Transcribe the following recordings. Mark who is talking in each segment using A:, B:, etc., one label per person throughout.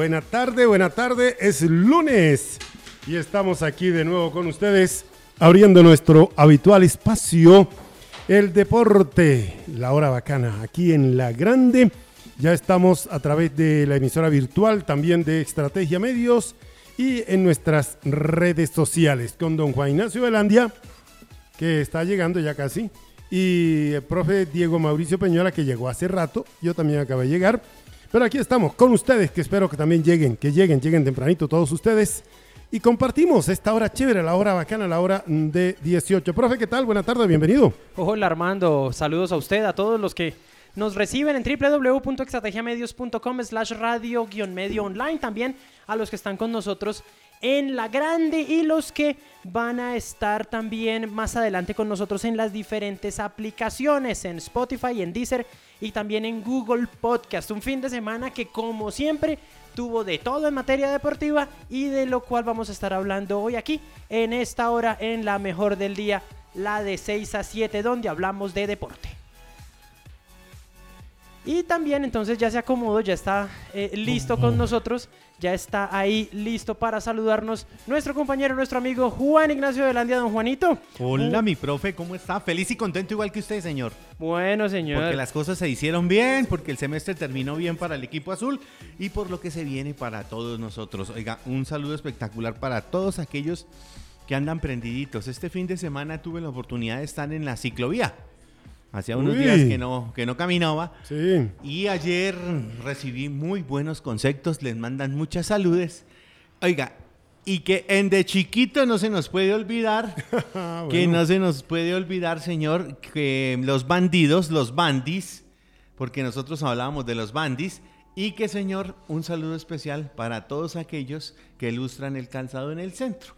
A: Buena tarde, buena tarde. Es lunes y estamos aquí de nuevo con ustedes abriendo nuestro habitual espacio, el deporte, la hora bacana, aquí en La Grande. Ya estamos a través de la emisora virtual, también de Estrategia Medios y en nuestras redes sociales con don Juan Ignacio Velandia, que está llegando ya casi, y el profe Diego Mauricio Peñola, que llegó hace rato, yo también acabé de llegar. Pero aquí estamos con ustedes, que espero que también lleguen, que lleguen, lleguen tempranito todos ustedes. Y compartimos esta hora chévere, la hora bacana, la hora de 18. Profe, ¿qué tal? Buena tarde, bienvenido.
B: Hola Armando, saludos a usted, a todos los que nos reciben en www.estrategiamedios.com slash radio-medio online, también a los que están con nosotros en La Grande y los que van a estar también más adelante con nosotros en las diferentes aplicaciones, en Spotify, en Deezer y también en Google Podcast. Un fin de semana que como siempre tuvo de todo en materia deportiva y de lo cual vamos a estar hablando hoy aquí en esta hora en la mejor del día, la de 6 a 7, donde hablamos de deporte. Y también entonces ya se acomodó, ya está eh, listo con nosotros, ya está ahí listo para saludarnos nuestro compañero, nuestro amigo Juan Ignacio Velandia, don Juanito.
C: Hola, mi profe, ¿cómo está? Feliz y contento igual que usted, señor.
B: Bueno, señor.
C: Porque las cosas se hicieron bien, porque el semestre terminó bien para el equipo azul y por lo que se viene para todos nosotros. Oiga, un saludo espectacular para todos aquellos que andan prendiditos. Este fin de semana tuve la oportunidad de estar en la ciclovía. Hacía unos
A: Uy.
C: días que no, que no caminaba.
A: Sí.
C: Y ayer recibí muy buenos conceptos, les mandan muchas saludes. Oiga, y que en de chiquito no se nos puede olvidar,
A: Ah,
C: que no se nos puede olvidar, señor, que los bandidos, los bandis, porque nosotros hablábamos de los bandis, y que, señor, un saludo especial para todos aquellos que ilustran el calzado en el centro.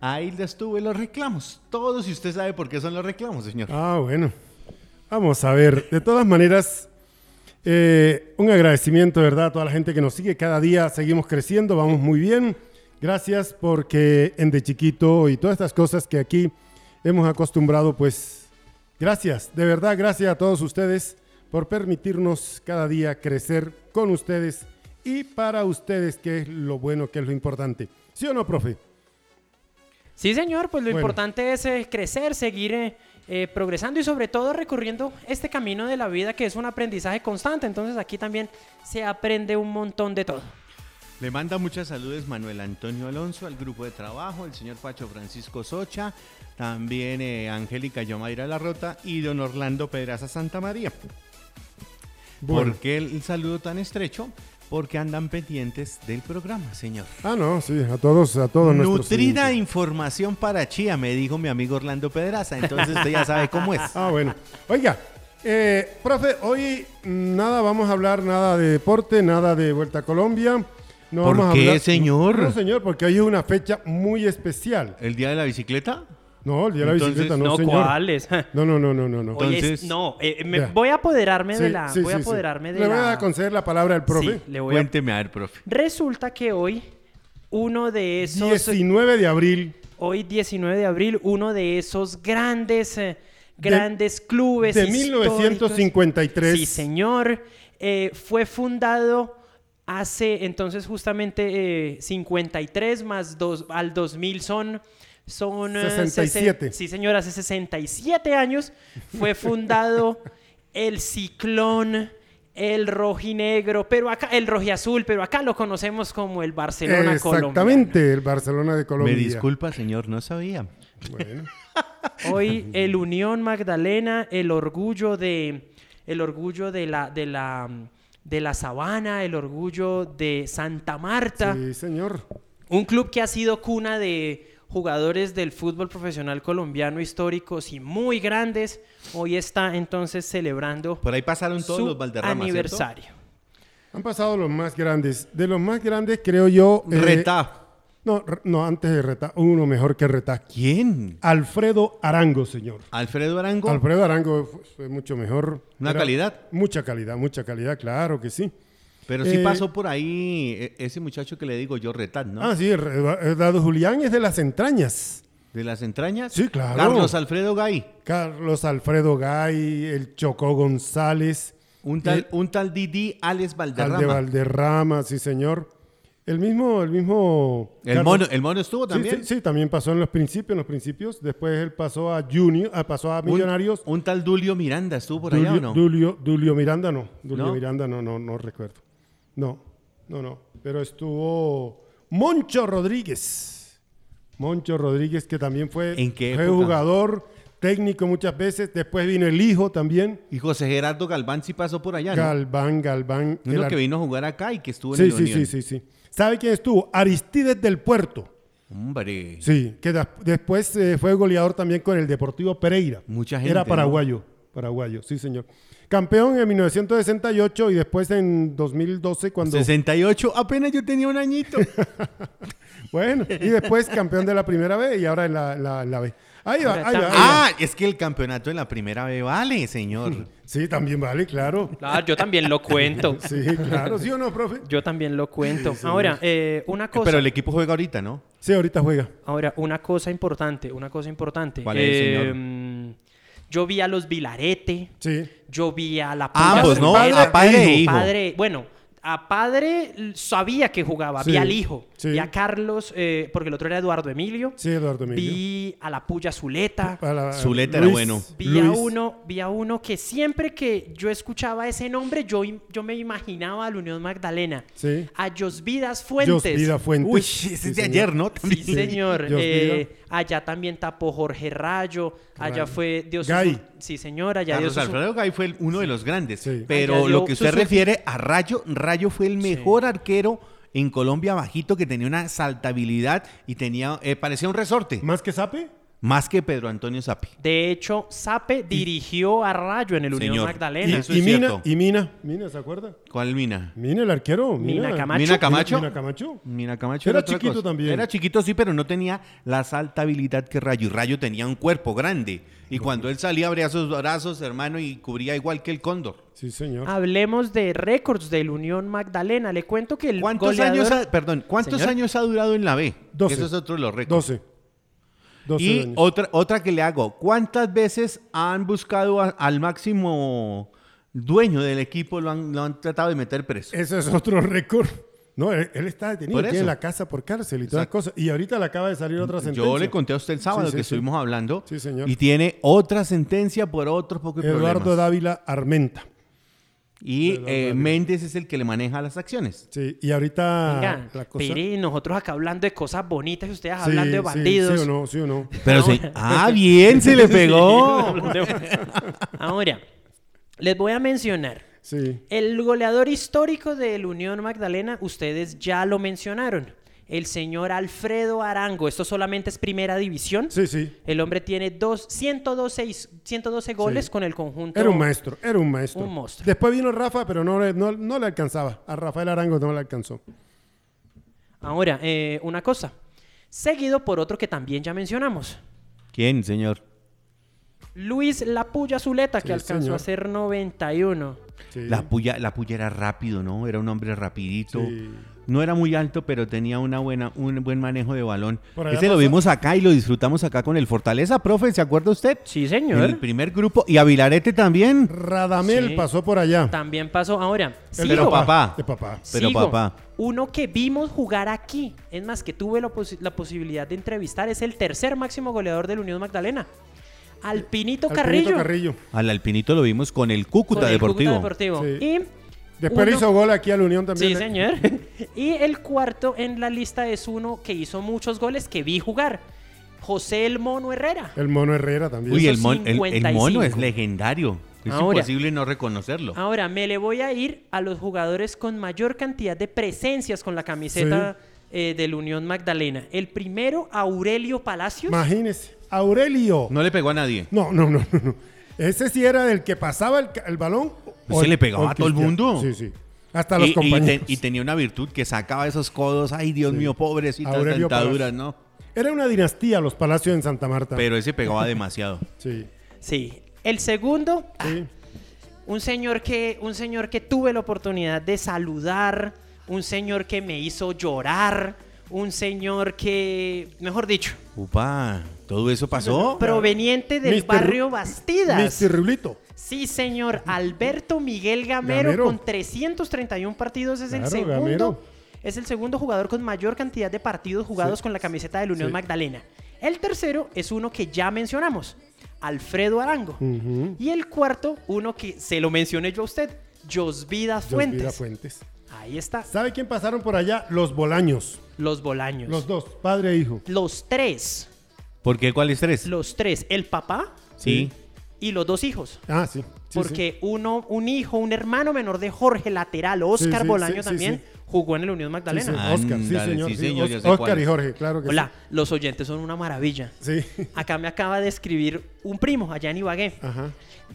C: Ahí les tuve los reclamos, todos, y usted sabe por qué son los reclamos, señor.
A: Ah, bueno. Vamos a ver. De todas maneras, eh, un agradecimiento, ¿verdad? A toda la gente que nos sigue. Cada día seguimos creciendo, vamos muy bien. Gracias porque en De Chiquito y todas estas cosas que aquí hemos acostumbrado, pues gracias, de verdad, gracias a todos ustedes por permitirnos cada día crecer con ustedes y para ustedes, que es lo bueno, que es lo importante. ¿Sí o no, profe?
B: Sí, señor, pues lo
A: Bueno.
B: importante es eh, crecer, seguir eh, eh, progresando y sobre todo recorriendo este camino de la vida que es un aprendizaje constante. Entonces aquí también se aprende un montón de todo.
C: Le manda muchas saludos Manuel Antonio Alonso al grupo de trabajo, el señor Pacho Francisco Socha, también eh, Angélica Yomaira Larrota y don Orlando Pedraza Santa María.
A: Bueno.
C: ¿Por qué el saludo tan estrecho? Porque andan pendientes del programa, señor.
A: Ah, no, sí, a todos, a todos nuestros
C: Nutrida información para Chía, me dijo mi amigo Orlando Pedraza. Entonces usted ya sabe cómo es.
A: Ah, bueno. Oiga, eh, profe, hoy nada, vamos a hablar nada de deporte, nada de Vuelta a Colombia. No
C: ¿Por
A: vamos a
C: qué,
A: hablar-
C: señor?
A: No, señor, porque hoy es una fecha muy especial.
C: ¿El día de la bicicleta?
A: No, el día de la
C: Entonces,
A: bicicleta, no,
B: no,
A: señor.
B: ¿cuáles?
A: No, no, no, no, no. no.
B: Hoy es-
C: Entonces-
B: no, eh, me-
A: Vea.
B: voy a apoderarme de
A: Sí,
B: la...
A: sí,
B: voy a
A: sí, sí.
B: apoderarme de
A: Le
B: la...
A: voy a conceder la palabra al profe.
B: Sí, le voy a...
C: Cuénteme a ver, profe.
B: Resulta que hoy uno de esos...
A: 19 de abril
B: Hoy 19 de abril, uno de esos grandes, eh, grandes clubes
A: de
B: históricos.
A: 1953.
B: Sí, señor. Eh, fue fundado hace entonces justamente eh, 53 más dos, al 2000 son... Son eh,
A: 67.
B: sesen- Sí, señor, hace 67 años fue fundado el Ciclón, el rojinegro, pero acá el rojiazul, pero acá lo conocemos como el Barcelona colombiano.
A: Exactamente, el Barcelona de Colombia.
C: Me disculpa, señor, no sabía.
A: Bueno,
B: Hoy el Unión Magdalena, el orgullo de el orgullo de la de la de la Sabana, el orgullo de Santa Marta,
A: sí, señor.
B: un club que ha sido cuna de jugadores del fútbol profesional colombiano históricos y muy grandes. Hoy está entonces celebrando
C: Por ahí pasaron todos
B: su
C: los Valderramas, ¿cierto?
B: aniversario.
A: Han pasado los más grandes. De los más grandes, creo yo. eh,
C: Reta.
A: No, no, antes de Retá, uno mejor que Retá.
C: ¿Quién?
A: Alfredo Arango, señor.
C: Alfredo Arango.
A: Alfredo Arango fue, fue mucho mejor.
C: ¿Una
A: Era-
C: calidad?
A: Mucha calidad, mucha calidad, claro que sí.
C: Pero sí
A: Eh,
C: pasó por ahí e- ese muchacho que le digo yo, Retat, ¿no?
A: Ah, sí, Eduardo Julián es de las entrañas.
C: De las entrañas.
A: Sí, claro.
C: Carlos Alfredo Gay.
A: Carlos Alfredo Gay, el Chocó González,
C: Un tal,
A: Eh,
C: un tal Didi Alex Valderrama.
A: Alde Valderrama, sí, señor. El mismo, el mismo.
C: el,
A: Carlos-
C: mono, el mono estuvo también.
A: Sí, sí, también pasó en los principios, en los principios. Después él pasó a Junior, ah, pasó a Millonarios.
C: Un, tal Dulio Miranda estuvo por allá
A: Dulio,
C: o no?
A: Dulio, Dulio Miranda no. Dulio
C: ¿No?
A: Miranda no, no, no recuerdo. No, no, no. Pero estuvo Moncho Rodríguez. Moncho Rodríguez, que también fue,
C: ¿En qué
A: fue jugador, técnico muchas veces. Después vino el hijo también.
C: Y José Gerardo Galván sí pasó por allá, ¿no?
A: Galván, Galván.
C: Uno
A: el
C: que vino a jugar acá y que estuvo en
A: Sí,
C: el
A: sí,
C: Unión.
A: sí, sí, sí. ¿Sabe quién estuvo? Aristides del Puerto.
C: Hombre.
A: Sí, que después eh, fue goleador también con el Deportivo Pereira.
C: Mucha gente,
A: Era
C: ¿no?
A: paraguayo, paraguayo, sí señor. Campeón en 1968 y después en 2012 cuando...
C: 68, apenas yo tenía un añito.
A: Bueno, y después campeón de la primera B y ahora en la, la, la B. Ahí va, ahí va, ahí va.
C: ah, es que el campeonato en la primera B vale, señor.
A: Sí, también vale, claro.
B: Claro, yo también lo cuento.
A: Sí, claro, ¿sí o no, profe?
B: Yo también lo cuento. Ahora, eh, una cosa.
C: Pero el equipo juega ahorita, ¿no?
A: Sí, ahorita juega.
B: Ahora, una cosa importante, una cosa importante.
C: ¿Cuál es, señor?
B: Yo vi a los Vilarete,
A: Sí.
B: yo vi a la
C: Ambos,
B: Puya
C: ¿no?
B: Zuleta.
C: A padre e hijo.
B: Padre- bueno, a padre sabía que jugaba, vi al hijo,
A: sí.
B: vi a Carlos, eh, porque el otro era Eduardo Emilio,
A: Sí, Eduardo Emilio.
B: vi a la Puya Zuleta,
A: A la-
C: Zuleta era bueno.
B: vi a uno, vi a uno que siempre que yo escuchaba ese nombre, yo, yo me imaginaba a la Unión Magdalena,
A: Sí.
B: a Josvidas Fuentes.
A: Josvida Fuentes.
C: Uy,
A: Sí,
C: ese es
A: señor.
C: de ayer, ¿no?
B: Sí, señor. Eh, allá también tapó Jorge Rayo. Allá
A: Rayo.
B: fue Dios.
A: Gay.
B: Sí, señor. Allá Dios.
C: Carlos Alfredo Gay fue el- uno de los grandes.
A: Sí.
C: Pero lo que usted refiere a Rayo, Rayo fue el mejor arquero en Colombia bajito que tenía una saltabilidad y tenía, eh, parecía un resorte.
A: ¿Más que Sape?
C: Más que Pedro Antonio Sapi.
B: De hecho, Sape dirigió a Rayo en el Unión
C: Señor.
B: Magdalena.
C: Eso
A: y
C: es
A: Mina,
C: cierto.
A: y Mina, Mina, ¿se acuerda?
C: ¿Cuál Mina?
A: Mina, el arquero.
B: Mina Camacho.
C: Mina Camacho.
A: Mina Camacho.
C: Mina Camacho
A: Era
C: otra
A: chiquito
C: cosa.
A: también.
C: Era chiquito, sí, pero no tenía la saltabilidad que Rayo. Y Rayo tenía un cuerpo grande. Y cuando él salía, abría sus brazos, hermano, y cubría igual que el cóndor.
A: Sí, señor.
B: Hablemos de récords del Unión Magdalena. Le cuento que el
C: ¿Cuántos
B: goleador-
C: años ha, perdón, cuántos
B: Señor.
C: años ha durado en la B?
A: 12.
C: Eso es otro de los récords.
A: 12. 12
C: Y
A: años.
C: otra, otra que le hago, ¿cuántas veces han buscado a- al máximo dueño del equipo, lo han, lo han tratado de meter preso?
A: Ese es otro récord. No, él, él está detenido, tiene la casa por cárcel y todas las cosas. Y ahorita le acaba de salir otra sentencia.
C: Yo le conté a usted el sábado
A: Sí, sí,
C: que
A: sí.
C: estuvimos hablando.
A: Señor.
C: Y tiene otra sentencia por otro poco de
A: Eduardo
C: problemas.
A: Dávila Armenta.
C: Y eh. Méndez es el que le maneja las acciones.
A: Sí, y ahorita
B: Venga,
A: la cosa...
B: Pere, nosotros acá hablando de cosas bonitas y ustedes
A: Sí,
B: hablando de
A: sí,
B: bandidos.
A: Sí, o no, sí o no.
C: Pero sí. Ah, bien, se le pegó.
B: Ahora, les voy a mencionar.
A: Sí.
B: El goleador histórico del Unión Magdalena, ustedes ya lo mencionaron. El señor Alfredo Arango. Esto solamente es primera división.
A: Sí, sí.
B: El hombre tiene dos, 112, 112 goles
A: Sí.
B: con el conjunto.
A: Era un maestro, era un maestro.
B: Un monstruo.
A: Después vino Rafa, pero no, le- no, no le alcanzaba. A Rafael Arango no le alcanzó.
B: Ahora, eh, una cosa. Seguido por otro que también ya mencionamos.
C: ¿Quién, señor?
B: Luis Lapulla Zuleta, que
A: Sí,
B: alcanzó
A: señor.
B: a ser 91.
A: Sí.
C: La puya, la puya era rápido, ¿no? Era un hombre rapidito. No era muy alto, pero tenía una buena, un buen manejo de balón. Ese lo vimos acá y lo disfrutamos acá con el Fortaleza, profe, ¿se acuerda usted?
B: Sí,
C: En
B: señor.
C: el primer grupo. Y a Vilarete también.
A: Radamel
B: Sí.
A: pasó por allá.
B: También pasó. Ahora, sigo.
C: Pero papá.
A: De papá.
C: Pero
B: Sigo.
C: papá.
B: Uno que vimos jugar aquí, es más, que tuve la, posi- la posibilidad de entrevistar, es el tercer máximo goleador del Unión Magdalena. Alpinito,
A: Alpinito
B: Carrillo.
A: Carrillo.
C: Al Alpinito lo vimos con el Cúcuta
B: con el
C: Deportivo.
B: Cúcuta Deportivo.
A: Sí.
B: Y
A: Después le
B: uno-
A: hizo gol aquí a la Unión también.
B: Sí,
A: ¿eh?
B: señor. y el cuarto en la lista es uno que hizo muchos goles que vi jugar. José El Mono Herrera.
A: El Mono Herrera también.
C: Uy, el, mon- el- el
B: 55.
C: mono es legendario. Es
B: Ahora.
C: imposible no reconocerlo.
B: Ahora, me le voy a ir a los jugadores con mayor cantidad de presencias con la camiseta eh, del Unión Magdalena. El primero, Aurelio Palacios.
A: Imagínese. Aurelio.
C: No le pegó a nadie.
A: No, no, no, no, no. Ese sí era del que pasaba el, el balón.
C: Pues se le pegaba a todo el mundo.
A: Sí, sí. Hasta los
C: y, y
A: compañeros.
C: y tenía una virtud que sacaba esos codos. Ay, Dios
A: Sí.
C: mío, pobrecitas dentaduras. ¿no?
A: Era una dinastía los palacios en Santa Marta.
C: Pero ese pegaba demasiado.
A: Sí,
B: Sí. El segundo,
A: sí.
B: un señor que, un señor que tuve la oportunidad de saludar, un señor que me hizo llorar, un señor que, mejor dicho,
C: Upa, ¿todo eso pasó?
B: proveniente del barrio Bastidas.
A: Mr. Rulito.
B: Sí, señor. Alberto Miguel Gamero,
A: Gamero.
B: con 331 partidos es el segundo.
A: Gamero.
B: Es el segundo jugador con mayor cantidad de partidos jugados
A: Sí.
B: con la camiseta del Unión
A: Sí.
B: Magdalena. El tercero es uno que ya mencionamos, Alfredo Arango. Y el cuarto, uno que se lo mencioné yo a usted, Josvida Fuentes.
A: Josvida Fuentes.
B: Ahí está.
A: ¿Sabe quién pasaron por allá? Los Bolaños.
B: Los Bolaños.
A: Los dos, padre e hijo.
B: Los tres.
C: ¿Por qué? ¿Cuáles tres?
B: Los tres. El papá
C: Sí.
B: Y los dos hijos.
A: Ah, sí. sí,
B: porque uno, un hijo, un hermano menor de Jorge Lateral, Oscar
A: sí,
B: Bolaño también,
A: sí.
B: jugó en el Unión. Magdalena.
A: Sí, sí.
C: Ah,
A: Oscar, sí,
C: Ándale,
A: señor.
C: sí,
A: sí,
C: señor,
A: Oscar
C: cuál
A: y. Jorge, claro que
B: Hola, los oyentes son una maravilla.
A: sí. Sí.
B: Acá me acaba de escribir un primo allá en Ibagué.
A: Ajá.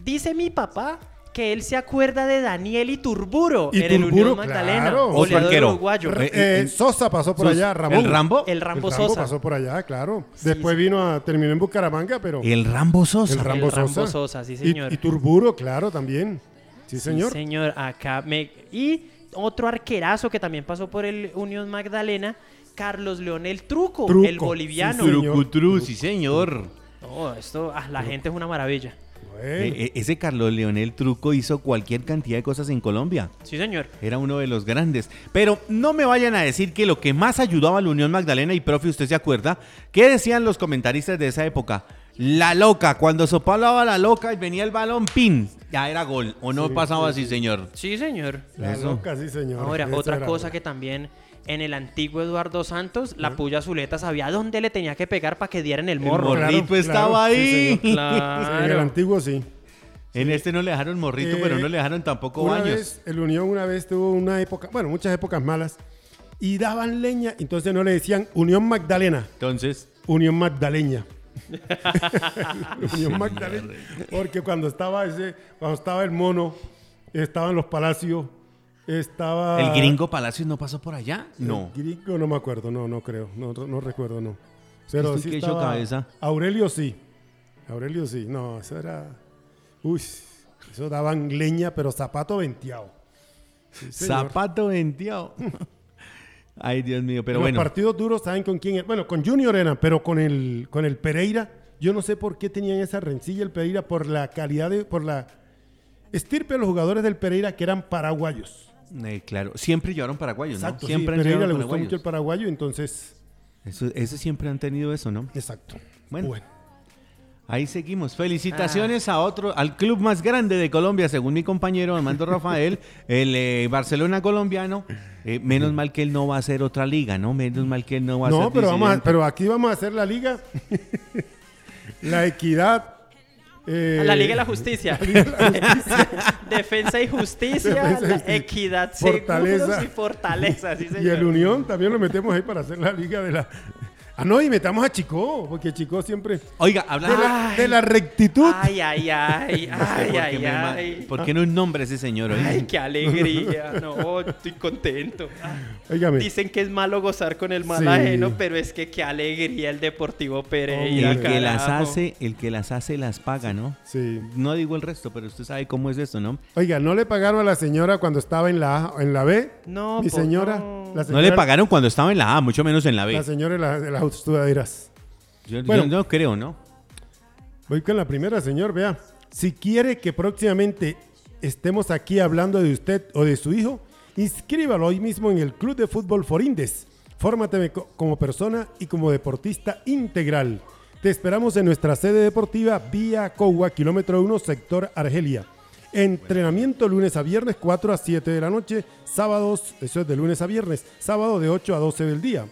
B: Dice mi papá que él se acuerda de Daniel Iturburo
A: Iturburo,
B: en el Unión Magdalena.
A: claro.
B: Goleador
C: arquero.
B: uruguayo.
C: Re-
A: Eh,
C: eh,
A: Sosa pasó por allá, Ramón.
C: ¿El Rambo?
B: El Rambo
A: El
B: Sosa.
A: pasó por allá, claro.
B: Sí,
A: Después
B: sí.
A: vino a terminó en Bucaramanga, pero
C: El Rambo Sosa.
A: el Rambo
B: El Rambo
A: Sosa.
B: Sosa, sí,
A: Y-
B: señor.
A: Y, Turburo, claro, también. Sí, señor.
B: Sí, señor. Acá me... Y otro arquerazo que también pasó por el Unión Magdalena, Carlos Leonel Truco,
A: Truco,
B: el boliviano.
A: sí, señor.
C: Trucutru, sí, señor.
B: No, esto, ah, la gente es una maravilla.
C: Eh, eh, ese Carlos Leonel Truco hizo cualquier cantidad de cosas en Colombia.
B: Sí, señor.
C: Era uno de los grandes. Pero no me vayan a decir que lo que más ayudaba a la Unión Magdalena, y profe, usted se acuerda, ¿qué decían los comentaristas de esa época? La loca, cuando soplaba la loca y venía el balón, pin, ya era gol. ¿O no
A: Sí,
C: pasaba
A: sí,
C: así, señor?
B: Sí, señor.
A: la
C: eso.
A: loca, sí, señor.
B: Ahora, otra cosa
A: buena.
B: que también en el antiguo Eduardo Santos, la puya Zuleta sabía dónde le tenía que pegar para que dieran el morro.
C: morro. morrito estaba ahí.
B: Claro.
A: En el antiguo sí.
C: En este no le dejaron morrito,
A: Eh,
C: pero no le dejaron tampoco
A: Una
C: baños.
A: vez, el Unión una vez tuvo una época, bueno, muchas épocas malas, y daban leña, entonces no le decían Unión Magdalena,
C: Entonces,
A: Unión Magdaleña. Unión Magdalena. Porque cuando estaba ese, cuando estaba el mono, estaban los palacios, estaba.
C: ¿el gringo Palacios no pasó por allá? No.
A: El gringo no me acuerdo, no, no creo, no, no recuerdo, no. Pero
C: ¿Esto
A: sí estaba-
C: cabeza?
A: Aurelio sí. Aurelio sí. No, eso era. Uy, eso daban leña, pero zapato venteado. Sí.
C: Zapato venteado. Ay, Dios mío, pero
A: Los
C: bueno.
A: partidos duros, ¿saben con quién? Bueno, con Junior eran, pero con el, con el Pereira, yo no sé por qué tenían esa rencilla el Pereira, por la calidad de, por la estirpe de los jugadores del Pereira que eran paraguayos.
C: Eh, claro, siempre llevaron paraguayos, ¿no?
A: Exacto, sí,
C: Siempre han
A: Pereira le gustó mucho el paraguayo, entonces,
C: Eso, eso siempre han tenido eso, ¿no?
A: exacto.
C: Bueno. Ahí seguimos. Felicitaciones a otro, al club más grande de Colombia, según mi compañero Armando Rafael, el eh, Barcelona colombiano. Eh, menos mal que él no va a hacer otra liga, ¿no? Menos mal que él no va a
A: No,
C: ser
A: pero, vamos a- pero aquí vamos a hacer la liga, la equidad. Eh,
B: La Liga de la Justicia. Defensa y Justicia,
A: Defensa y Justicia.
B: Equidad,
A: Fortaleza.
B: Seguros y Fortaleza, sí,
A: Y el. Unión también lo metemos ahí para hacer la liga de la... Ah, no, y metamos a Chico, porque Chico siempre...
C: Oiga,
A: De
C: hablando
A: la, de la rectitud.
B: Ay, ay, ay, ay,
C: ¿Por qué
B: ay, ay.
C: ¿Por qué no un nombre ese señor hoy?
B: Ay, qué alegría. No, estoy contento.
A: Óigame.
B: Dicen que es malo gozar con el mal
A: Sí.
B: ajeno, pero es que qué alegría el Deportivo Pereira.
C: el que las hace, el que las hace las paga, ¿no?
A: Sí.
C: No digo el resto, pero usted sabe cómo es esto, ¿no?
A: Oiga, ¿no le pagaron a la señora cuando estaba en la A, en la B?
B: No,
A: Mi señora.
B: no.
A: La
C: No
A: señora
C: le pagaron cuando estaba en la A, mucho menos en la B.
A: La señora de, la-
C: Yo,
A: Bueno.
C: yo no creo, ¿no?
A: Voy con la primera, señor. Vea. Si quiere que próximamente estemos aquí hablando de usted o de su hijo, inscríbalo hoy mismo en el Club de Fútbol Forindes. Fórmate co- como persona y como deportista integral. Te esperamos en nuestra sede deportiva Vía Cogua, kilómetro 1, sector Argelia. Entrenamiento lunes a viernes, 4 a 7 de la noche. Sábados, eso es de lunes a viernes. Sábado de 8 a 12 del día.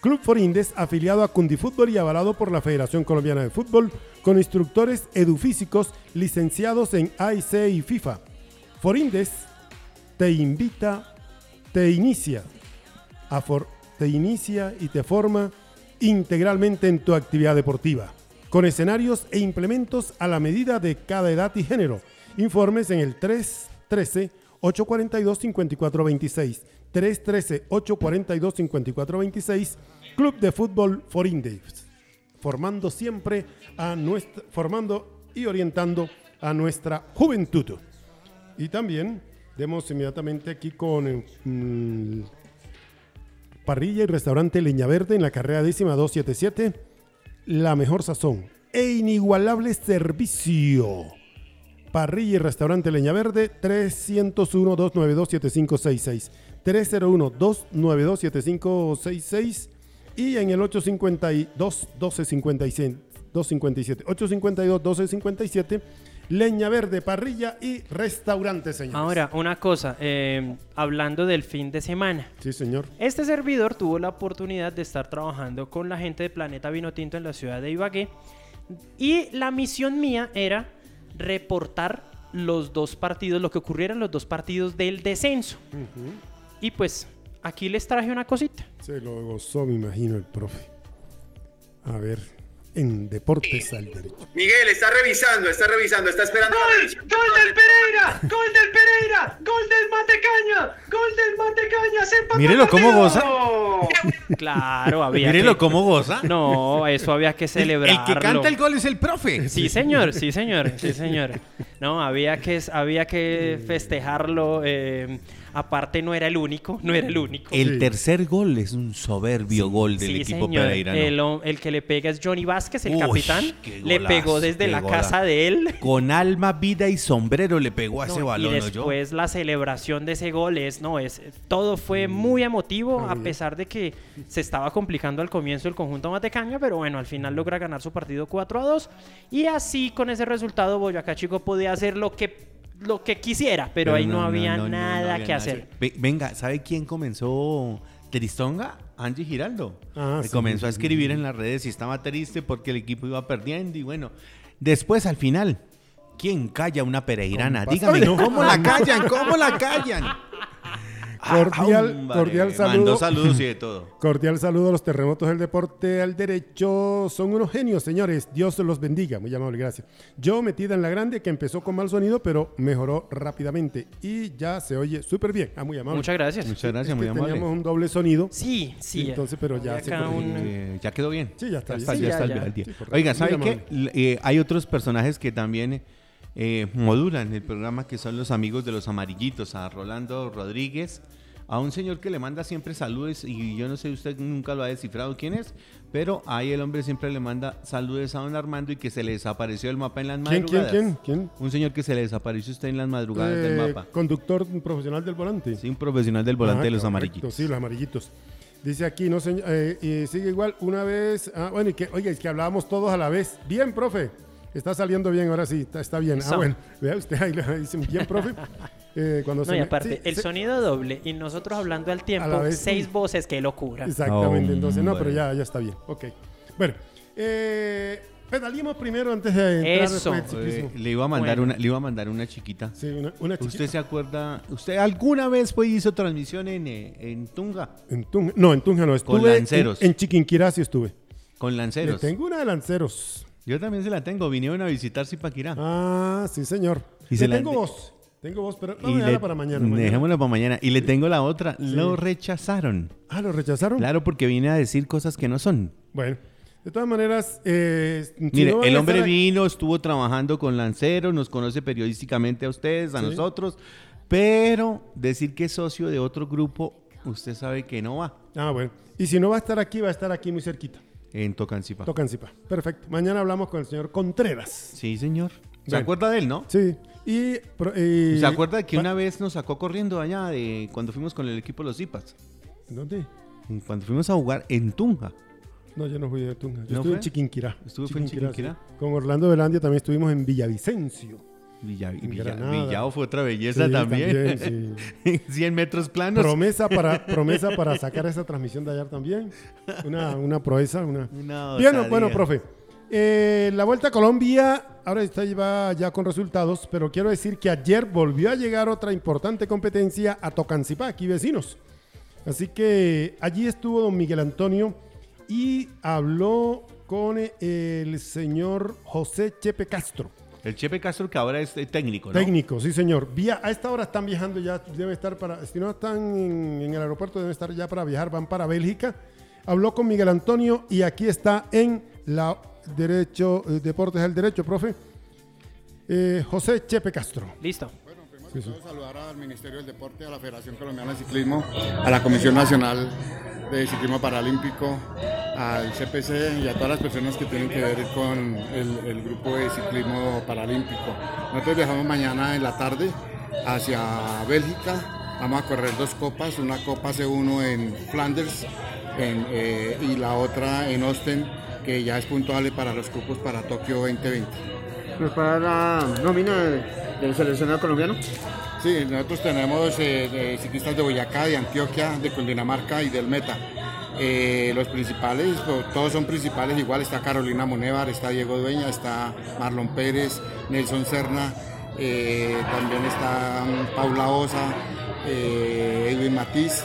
A: Club Forindes, afiliado a Cundifútbol y avalado por la Federación Colombiana de Fútbol, con instructores edufísicos licenciados en AIC y FIFA. Forindes te invita, te inicia, te inicia y te forma integralmente en tu actividad deportiva, con escenarios e implementos a la medida de cada edad y género. Informes en el 313 842-5426. 313-842-5426. Club de Fútbol Forindes. Formando siempre a nuestra, formando y orientando a nuestra juventud. Y también demos inmediatamente aquí con eh, mm, Parrilla y Restaurante Leña Verde en la carrera décima 277. La mejor sazón e inigualable servicio. Parrilla y Restaurante Leña Verde 301-292-7566. 301-292-7566 y en el 852-1257. 852-1257. Leña Verde, parrilla y restaurante, señor.
B: Ahora, una cosa, eh, hablando del fin de semana.
A: Sí, señor.
B: Este servidor tuvo la oportunidad de estar trabajando con la gente de Planeta Vino Tinto en la ciudad de Ibagué. Y la misión mía era reportar los dos partidos, lo que ocurriera en los dos partidos del descenso. Y pues aquí les traje una cosita.
A: Se lo gozó, me imagino, el profe. A ver, en Deportes al Derecho.
D: Miguel, está revisando, está revisando, está esperando.
E: ¡Gol! ¡Gol del Pereira! ¡Gol del Pereira! ¡Gol del Matecaña! ¡Gol del Matecaña! ¡Se empató el
C: Mírelo cómo
E: partido!
B: Claro, había
C: Mírelo
B: que...
C: cómo goza.
B: No, eso había que
C: El
B: celebrarlo.
C: que canta el gol es el profe.
B: Sí, señor, sí, señor, sí, señor. No, había que, había que festejarlo. eh, aparte, no era el único, no era el único.
C: El
A: Sí.
C: tercer gol es un soberbio gol del
B: Sí,
C: equipo
B: señor.
C: pereirano.
B: El, que le pega es Johnny Vázquez, el
C: Uy,
B: capitán. Le pegó desde la
C: golazo.
B: casa de él.
C: Con alma, vida y sombrero le pegó a ese balón,
B: y después la celebración de ese gol es, no, es, todo fue muy emotivo, a pesar de que se estaba complicando al comienzo el conjunto Matecaña, pero bueno, al final logra ganar su partido 4 a 2 y así con ese resultado Boyacá Chico podía hacer lo que lo que quisiera, pero, ahí no, había
C: no,
B: nada
C: no había
B: que hacer.
C: Ve- Venga, ¿sabe quién comenzó Tristonga? Angie Giraldo.
A: Ah, sí.
C: comenzó a escribir en las redes y estaba triste porque el equipo iba perdiendo y bueno, después al final, ¿quién calla una pereirana? Dígame. ¿cómo la callan? ¿Cómo la callan?
A: Cordial,
C: Ah,
A: cordial
C: hombre,
A: saludo.
C: Mandó saludos y de todo.
A: Cordial saludo a los terremotos del deporte al derecho. Son unos genios, señores. Dios los bendiga. Muy amable, gracias. Yo metida en la grande que empezó con mal sonido, pero mejoró rápidamente y ya se oye súper bien. Ah, muy amable.
B: Muchas gracias.
C: Muchas
A: Es
C: gracias,
A: que
C: muy amable.
A: teníamos un doble sonido.
B: Sí, sí.
A: Entonces, pero ya se
B: un-
C: Eh, ya quedó bien.
A: Sí, ya está bien.
C: ya
A: Sí,
C: ya
B: ya,
C: está día.
A: Sí, correcto.
C: Oiga,
A: Muy
C: ¿sabe qué? eh, hay otros personajes que también eh, modulan el programa, que son los amigos de los amarillitos, a Rolando Rodríguez, a un señor que le manda siempre saludos, y yo no sé, usted nunca lo ha descifrado quién es, pero ahí el hombre siempre le manda saludos a don Armando y que se le desapareció el mapa en las
A: ¿Quién, quién,
C: madrugadas.
A: quién? ¿Quién?
C: Un señor que se le desapareció usted en las madrugadas del
A: Eh,
C: mapa.
A: Conductor profesional del volante.
C: Sí, un profesional del volante
A: Ajá,
C: de los
A: correcto,
C: amarillitos.
A: Sí, los amarillitos. Dice aquí, no señor, eh, y sigue igual una vez. Ah, bueno, y que, oiga, es que hablábamos todos a la vez. Bien, profe. Está saliendo bien, ahora sí, está, está bien. Ah, bueno, vea usted ahí lo dicen, bien, profe. Eh, cuando
B: No,
A: se
B: y
A: me-
B: aparte,
A: sí,
B: el
A: se-
B: sonido doble y nosotros hablando al tiempo,
A: A la vez,
B: seis
A: sí.
B: voces, qué locura.
A: Exactamente, entonces no, pero ya, ya está bien. Ok. Bueno, eh, pedalemos primero antes de entrar
B: Eso.
C: Eh, le iba a mandar
B: Bueno.
C: una, le iba a mandar una chiquita.
A: Sí, una, una
C: ¿Usted
A: chiquita.
C: se acuerda? ¿Usted alguna vez fue hizo transmisión en, eh, en Tunga
A: En Tunja, no, en Tunja no, estuve.
C: Con lanceros.
A: En, en Chiquinquirá sí estuve.
C: con
A: Le
C: lanceros?
A: tengo una de lanceros.
C: Yo también se la tengo. Vinieron a visitar Zipaquirá.
A: Ah, sí, señor.
C: Y se la-
A: tengo voz. Tengo voz, pero no,
C: le-
A: para mañana. mañana.
C: Dejémosla para mañana. Y le tengo la otra. Lo rechazaron.
A: Ah, ¿lo rechazaron?
C: Claro, porque viene a decir cosas que no son.
A: Bueno, de todas maneras, eh, si
C: Mire,
A: no
C: el hombre
A: estar-
C: vino, estuvo trabajando con lanceros, nos conoce periodísticamente a ustedes, a
A: Sí.
C: nosotros, pero decir que es socio de otro grupo, usted sabe que no va
A: Ah, bueno. Y si no va a estar aquí, va a estar aquí muy cerquita.
C: En Tocancipá.
A: Tocancipa. Perfecto. Mañana hablamos con el señor Contreras.
C: Sí, señor. ¿Se acuerda de él, no?
A: Sí. Y, pro- y-
C: ¿Se acuerda de que una vez nos sacó corriendo allá de cuando fuimos con el equipo Los Zipas?
A: ¿Dónde?
C: Cuando fuimos a jugar en Tunja.
A: No, yo no fui de Tunja. Yo
C: ¿No
A: estuve
C: fue?
A: en Chiquinquirá.
C: Estuvo fue en Chiquinquirá.
A: sí. Con Orlando Velandia también estuvimos en Villavicencio.
C: Villa. Villao fue otra belleza
A: Sí,
C: también.
A: también,
C: 100 metros planos.
A: Promesa para, promesa para sacar esa transmisión de ayer también. Una, una proeza. Una...
C: Una
A: Bien, bueno, profe. Eh, la Vuelta a Colombia, ahora está ya, ya con resultados, pero quiero decir que ayer volvió a llegar otra importante competencia a Tocancipá, aquí vecinos. Así que allí estuvo don Miguel Antonio y habló con eh, el señor José Chepe Castro.
C: El Chepe Castro que ahora es eh, técnico, ¿no?
A: Técnico, sí, señor. Vía, a esta hora están viajando ya, deben estar para, si no están en, en el aeropuerto, deben estar ya para viajar, van para Bélgica. Habló con Miguel Antonio y aquí está en la Derecho, eh, Deportes del Derecho, profe. Eh, José Chepe Castro.
B: Listo.
F: Quiero saludar al Ministerio del Deporte, a la Federación Colombiana de Ciclismo, a la Comisión Nacional de Ciclismo Paralímpico, al CPC y a todas las personas que tienen que ver con el, grupo de ciclismo paralímpico. Nosotros viajamos mañana en la tarde hacia Bélgica. Vamos a correr dos copas, una copa C1 en Flanders eh, y la otra en Austin, que ya es puntuable para los cupos para Tokio 2020.
G: ¿Nos para la nómina del seleccionado colombiano?
F: Sí, nosotros tenemos eh, ciclistas de Boyacá, de Antioquia, de Cundinamarca y del Meta. Eh, los principales, todos son principales, igual está Carolina Monevar, está Diego Dueña, está Marlon Pérez, Nelson Serna, eh, también está mm, Paula Osa, Edwin Matiz,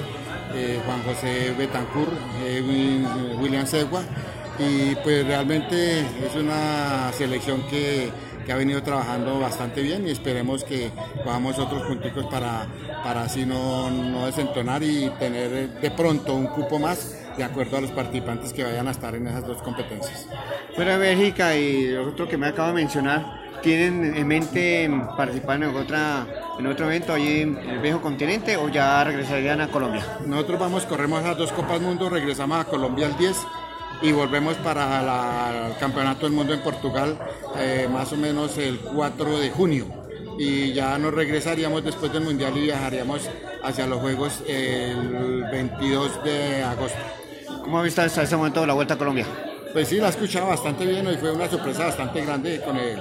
F: Juan José Betancourt, Edwin, William Segua, y pues realmente es una selección que, que ha venido trabajando bastante bien y esperemos que podamos otros punticos para, para así no, no desentonar y tener de pronto un cupo más de acuerdo a los participantes que vayan a estar en esas dos competencias.
G: Fuera de Bélgica y otro que me acabo de mencionar, ¿tienen en mente participar en, otra, en otro evento allí en el viejo continente o ya regresarían a Colombia?
F: Nosotros vamos, corremos las dos Copas Mundo, regresamos a Colombia el 10 y volvemos para la- el Campeonato del Mundo en Portugal eh, más o menos el 4 de junio. Y ya nos regresaríamos después del Mundial y viajaríamos hacia los Juegos el 22 de agosto.
G: ¿Cómo ha visto hasta este momento la Vuelta a Colombia?
F: Pues sí, la he escuchado bastante bien y fue una sorpresa bastante grande con el,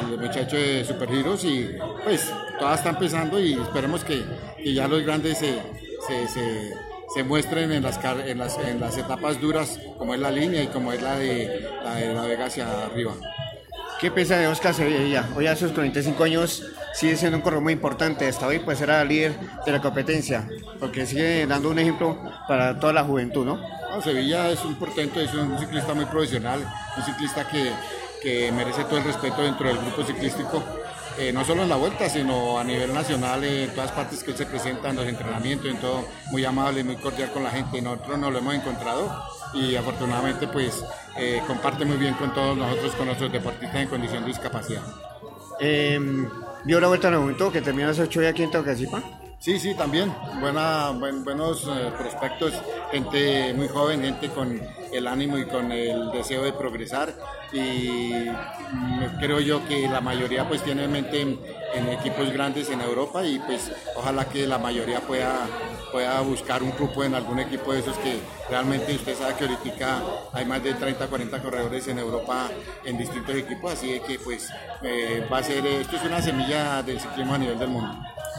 F: el muchacho de Super Heroes y pues todas están empezando y esperemos que, que ya los grandes se, se, se- se muestren en las, car- en, las, en las etapas duras como es la línea y como es la de la de La Vega hacia arriba.
G: ¿Qué piensa de Oscar Sevilla? Hoy a sus 45 años sigue siendo un corredor muy importante. Hasta hoy pues era líder de la competencia, porque sigue dando un ejemplo para toda la juventud, ¿no?
F: No, Sevilla es un portento, es un ciclista muy profesional, un ciclista que, que merece todo el respeto dentro del grupo ciclístico, eh, no solo en la vuelta, sino a nivel nacional, en todas partes que él se presenta, en los entrenamientos, en todo, muy amable, muy cordial con la gente. Nosotros nos lo hemos encontrado y afortunadamente pues eh, comparte muy bien con todos nosotros, con nuestros deportistas en condición de discapacidad.
G: Eh, ¿Vio la Vuelta a la Juventud que terminó hace 8 días aquí en Tocacipa?
F: Sí, sí, también. Buena, buen- buenos eh, prospectos, gente muy joven, gente con el ánimo y con el deseo de progresar. Y creo yo que la mayoría pues tiene en mente en, equipos grandes en Europa y pues ojalá que la mayoría pueda, pueda buscar un cupo en algún equipo de esos que realmente usted sabe que ahorita hay más de 30, 40 corredores en Europa en distintos equipos, así que pues eh, va a ser, esto es una semilla del ciclismo a nivel del mundo.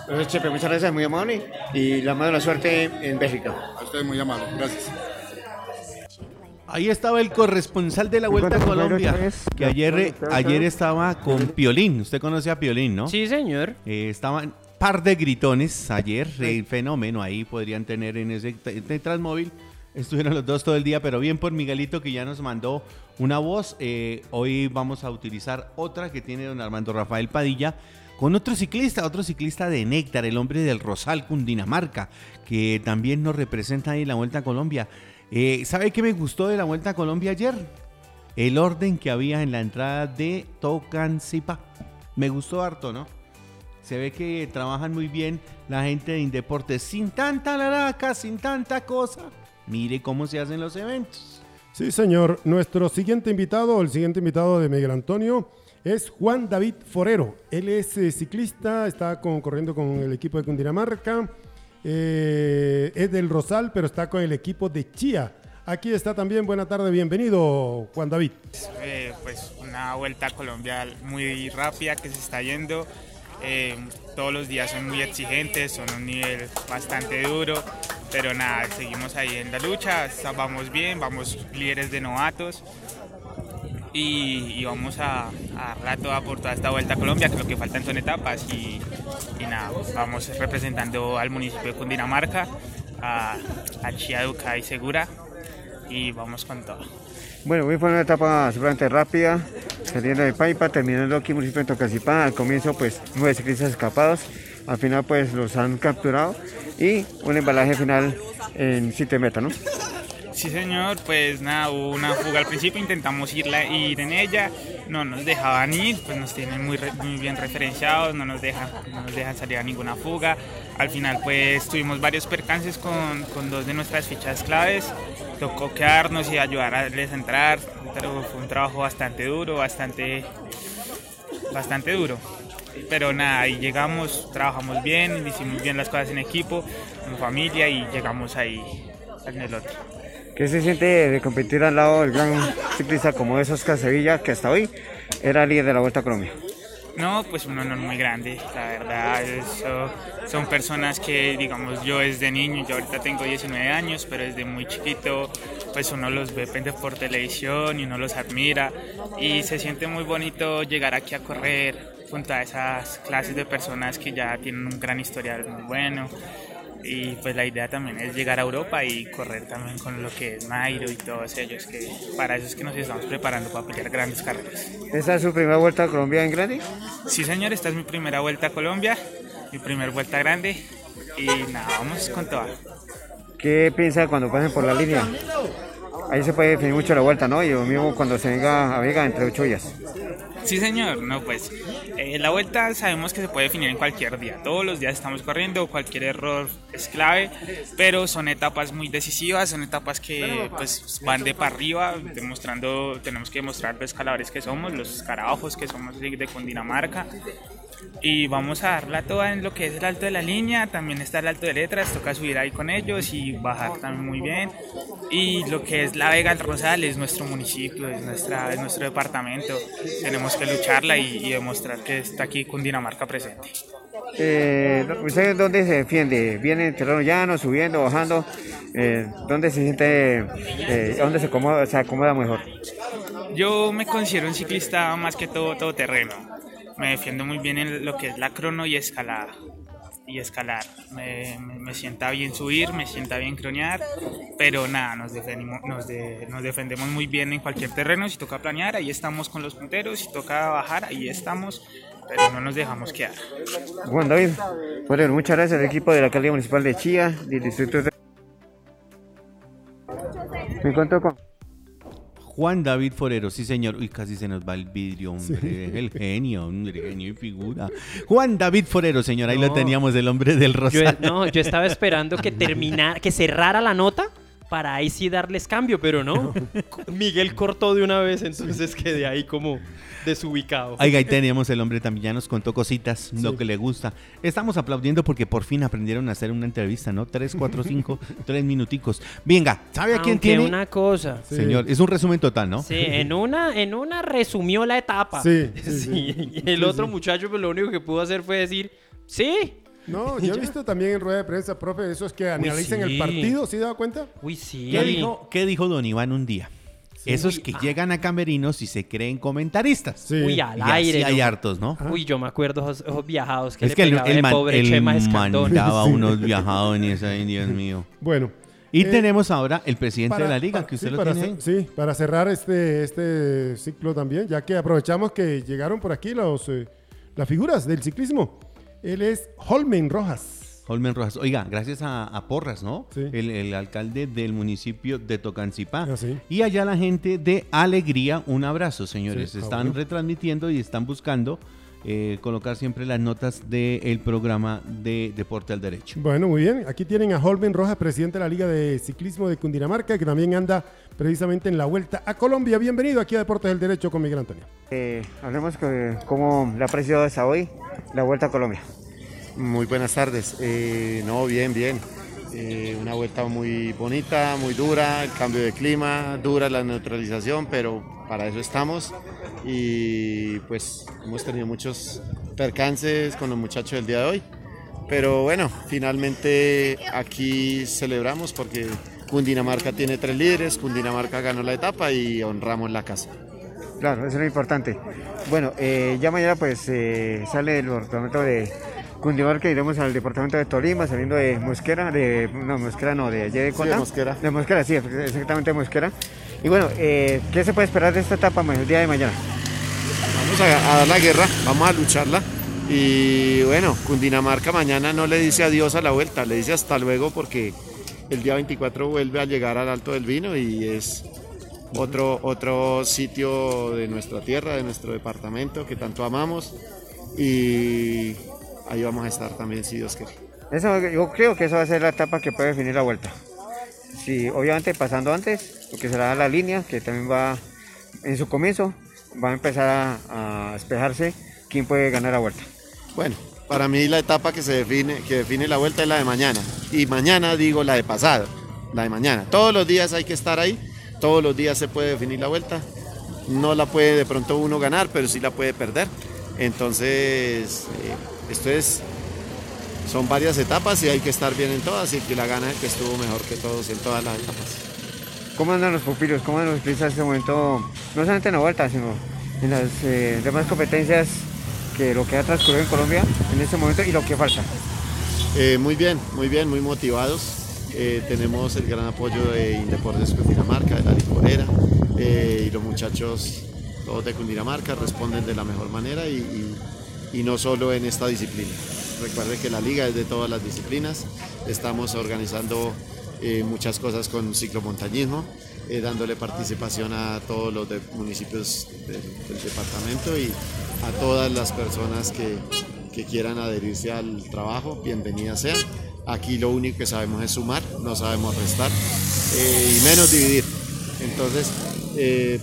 G: Entonces, Chepe, muchas gracias, muy amable, y la mano de la suerte en Bélgica.
F: A ustedes muy amable, gracias.
C: Ahí estaba el corresponsal de la Vuelta a Colombia, que ayer, eh,
G: ¿Cuántos
C: ayer estaba con Piolín. Usted conoce a Piolín, ¿no?
B: Sí, señor.
C: Eh, estaban par de gritones ayer, el fenómeno ahí podrían tener en ese Transmóvil. Estuvieron los dos todo el día, pero bien por Miguelito que ya nos mandó una voz. Eh, hoy vamos a utilizar otra que tiene don Armando Rafael Padilla con otro ciclista, otro ciclista de Néctar, el hombre del Rosal, Cundinamarca, que también nos representa ahí en la Vuelta a Colombia. Eh, ¿Sabe qué me gustó de la Vuelta a Colombia ayer? El orden que había en la entrada de Tocancipá. Me gustó harto, ¿no? Se ve que trabajan muy bien la gente de Indeportes sin tanta laraca, sin tanta cosa. Mire cómo se hacen los eventos.
A: Sí, señor. Nuestro siguiente invitado, el siguiente invitado de Miguel Antonio, es Juan David Forero. Él es eh, ciclista, está corriendo con el equipo de Cundinamarca. eh, es del Rosal, pero está con el equipo de Chía. Aquí está también. Buena tarde, bienvenido, Juan David.
H: Eh, pues una vuelta a muy rápida que se está yendo. Eh, todos los días son muy exigentes, son un nivel bastante duro, pero nada, seguimos ahí en la lucha, vamos bien, vamos líderes de novatos y, vamos a, a dar toda por toda esta vuelta a Colombia, que lo que faltan son etapas y, nada, vamos representando al municipio de Cundinamarca, a, a Chiaduca y Segura y vamos con todo.
G: Bueno, hoy fue una etapa seguramente rápida. saliendo de Paipa, terminando aquí en municipio de Tocancipá. Al comienzo, pues, nueve ciclistas escapados. Al final, pues, los han capturado. Y un embalaje final en sitio meta, ¿no?
H: Sí, señor, pues nada, hubo una fuga al principio, intentamos irla, ir en ella, no nos dejaban ir, pues nos tienen muy, muy bien referenciados, no nos, dejan, no nos dejan salir a ninguna fuga. Al final, pues tuvimos varios percances con, con dos de nuestras fichas claves, tocó quedarnos y ayudarles a entrar, pero fue un trabajo bastante duro, bastante, bastante duro. Pero nada, ahí llegamos, trabajamos bien, hicimos bien las cosas en equipo, en familia y llegamos ahí en el otro.
G: ¿Qué se siente de competir al lado del gran ciclista como es Oscar Sevilla, que hasta hoy era líder de la Vuelta a Colombia?
H: No, pues un honor muy grande, la verdad. Eso, son personas que, digamos, yo desde niño, yo ahorita tengo 19 años, pero desde muy chiquito, pues uno los ve por televisión y uno los admira. Y se siente muy bonito llegar aquí a correr junto a esas clases de personas que ya tienen un gran historial muy bueno. Y pues la idea también es llegar a Europa y correr también con lo que es Nairo y todos ellos, que para eso es que nos estamos preparando para pelear grandes carreras.
G: ¿Esa es su primera Vuelta a Colombia en grande?
H: Sí, señor, esta es mi primera vuelta a Colombia, mi primera vuelta grande y nada, vamos con toda.
G: ¿Qué piensa cuando pasen por la línea? Ahí se puede definir mucho la vuelta, ¿no? Y lo mismo cuando se venga a Vega entre ocho días.
H: Sí, señor, no, pues eh, la vuelta sabemos que se puede definir en cualquier día. Todos los días estamos corriendo, cualquier error es clave, pero son etapas muy decisivas, son etapas que pues van de para arriba, demostrando, tenemos que demostrar los escaladores que somos, los escarabajos que somos de Cundinamarca. Y vamos a darla toda en lo que es el alto de la línea, también está el alto de letras, toca subir ahí con ellos y bajar también muy bien. Y lo que es la Vega del Rosal es nuestro municipio, es, nuestra, es nuestro departamento, tenemos que lucharla y, y demostrar que está aquí Cundinamarca presente.
G: Eh, ¿Usted dónde se defiende? ¿Viene en terreno llano, subiendo, bajando? Eh, ¿Dónde se siente, eh, dónde se acomoda, se acomoda mejor?
H: Yo me considero un ciclista más que todo todoterreno. Me defiendo muy bien en lo que es la crono y escalada. Y escalar. Me, me, me sienta bien subir, me sienta bien cronear, pero nada, nos defendemos, nos, de- nos defendemos muy bien en cualquier terreno. Si toca planear, ahí estamos con los punteros. Si toca bajar, ahí estamos, pero no nos dejamos quedar.
G: Juan David, bueno, muchas gracias al equipo de la alcaldía municipal de Chía, del distrito de... Me encuentro con...
C: Juan David Forero, sí señor. Uy, casi se nos va el vidrio, hombre. El genio, hombre, genio y figura. Juan David Forero, señor. Ahí lo teníamos, el hombre del
B: Yo,
C: rosario.
B: no, yo estaba esperando que terminara, que cerrara la nota para ahí sí darles cambio, pero no. Miguel cortó de una vez, entonces quedé ahí como desubicado.
C: Oiga, ahí teníamos el hombre también, ya nos contó cositas, lo que le gusta. Estamos aplaudiendo porque por fin aprendieron a hacer una entrevista, ¿no? Tres, cuatro, cinco, tres minuticos. Venga, ¿sabe a quién
B: Aunque
C: tiene?
B: una cosa.
C: Señor, es un resumen total, ¿no?
B: Sí, en una, en una resumió la etapa.
A: Sí, sí, sí.
B: Y el otro muchacho, pues lo único que pudo hacer fue decir, sí.
A: No, yo he visto también en rueda de prensa, profe, esos que analizan el
B: sí.
A: partido, ¿sí dado cuenta?
B: Uy, sí.
C: ¿Qué dijo, qué dijo Don Iván un día? Esos que llegan a camerinos y se creen comentaristas.
A: Sí.
B: Uy, al
C: Y así
B: aire.
C: hay hartos, ¿no?
B: Uy, yo me acuerdo esos, esos viajados que
C: es
B: le
C: que el,
B: pegaba
C: el
B: el
C: man-
B: pobre
C: el
B: Chema Escandón.
C: mandaba
A: Sí.
C: unos viajadones ahí, Dios mío.
A: Bueno.
C: Y
A: eh,
C: tenemos ahora el presidente de la liga,
A: para-
C: que usted
A: sí,
C: lo
A: para
C: tiene ahí.
A: cer- Sí, para cerrar este, este ciclo también, ya que aprovechamos que llegaron por aquí los, eh, las figuras del ciclismo. Él es Holmen Rojas.
C: Holmen Rojas. Oiga, gracias a, a Porras, ¿no?
A: Sí.
C: El, el alcalde del municipio de Tocancipá.
A: Ah, sí.
C: Y allá la gente de Alegría, un abrazo, señores.
A: Sí,
C: están retransmitiendo y están buscando eh, colocar siempre las notas del programa de Deporte al Derecho.
A: Bueno, muy bien. Aquí tienen a Holmen Rojas, presidente de la Liga de Ciclismo de Cundinamarca, que también anda precisamente en la Vuelta a Colombia. Bienvenido aquí a Deportes del Derecho con Miguel Antonio.
G: Eh, hablemos de cómo le ha parecido hasta hoy la Vuelta a Colombia.
F: Muy buenas tardes. Eh, no, bien, bien. Eh, una vuelta muy bonita, muy dura, el cambio de clima, dura la neutralización, pero para eso estamos. Y pues hemos tenido muchos percances con los muchachos del día de hoy. Pero bueno, finalmente aquí celebramos porque Cundinamarca tiene tres líderes, Cundinamarca ganó la etapa y honramos la casa.
G: Claro, eso es lo importante. Bueno, eh, ya mañana pues sale el departamento de Cundinamarca, iremos al departamento de Tolima, saliendo de Mosquera, de, no, Mosquera no, de allá de Cota.
F: de Mosquera.
G: De Mosquera, sí, exactamente de Mosquera. Y bueno, eh, ¿qué se puede esperar de esta etapa el día de mañana?
I: vamos a, a dar la guerra, vamos a lucharla. Y bueno, Cundinamarca mañana no le dice adiós a la vuelta, le dice hasta luego porque el día 24 vuelve a llegar al Alto del Vino y es otro, otro sitio de nuestra tierra, de nuestro departamento que tanto amamos. Y ahí vamos a estar también, si Dios quiere.
G: Eso, yo creo que esa va a ser la etapa que puede definir la vuelta. Sí, obviamente pasando antes, porque será la línea que también va en su comienzo, va a empezar a, a despejarse quién puede ganar la vuelta.
I: Bueno, para mí la etapa que se define, que define la vuelta es la de mañana. Y mañana digo la de pasado, la de mañana. Todos los días hay que estar ahí, todos los días se puede definir la vuelta. No la puede de pronto uno ganar, pero sí la puede perder. Entonces, eh, esto es, son varias etapas y hay que estar bien en todas y que la gana el que estuvo mejor que todos en todas las etapas.
G: ¿Cómo andan los pupilos? ¿Cómo andan los ciclistas en este momento? No solamente en la vuelta, sino en las eh, demás competencias que lo que ha transcurrido en Colombia en este momento y lo que falta.
I: Eh, muy bien, muy bien, muy motivados. Eh, tenemos el gran apoyo de Indeportes Cundinamarca, de la Licorera, eh, y los muchachos todos de Cundinamarca responden de la mejor manera y, y- y no solo en esta disciplina. Recuerde que la liga es de todas las disciplinas. Estamos organizando eh, muchas cosas con ciclomontañismo, eh, dándole participación a todos los municipios del, departamento y a todas las personas que, que quieran adherirse al trabajo, bienvenidas sean. Aquí lo único que sabemos es sumar, no sabemos restar eh, y menos dividir. Entonces, eh,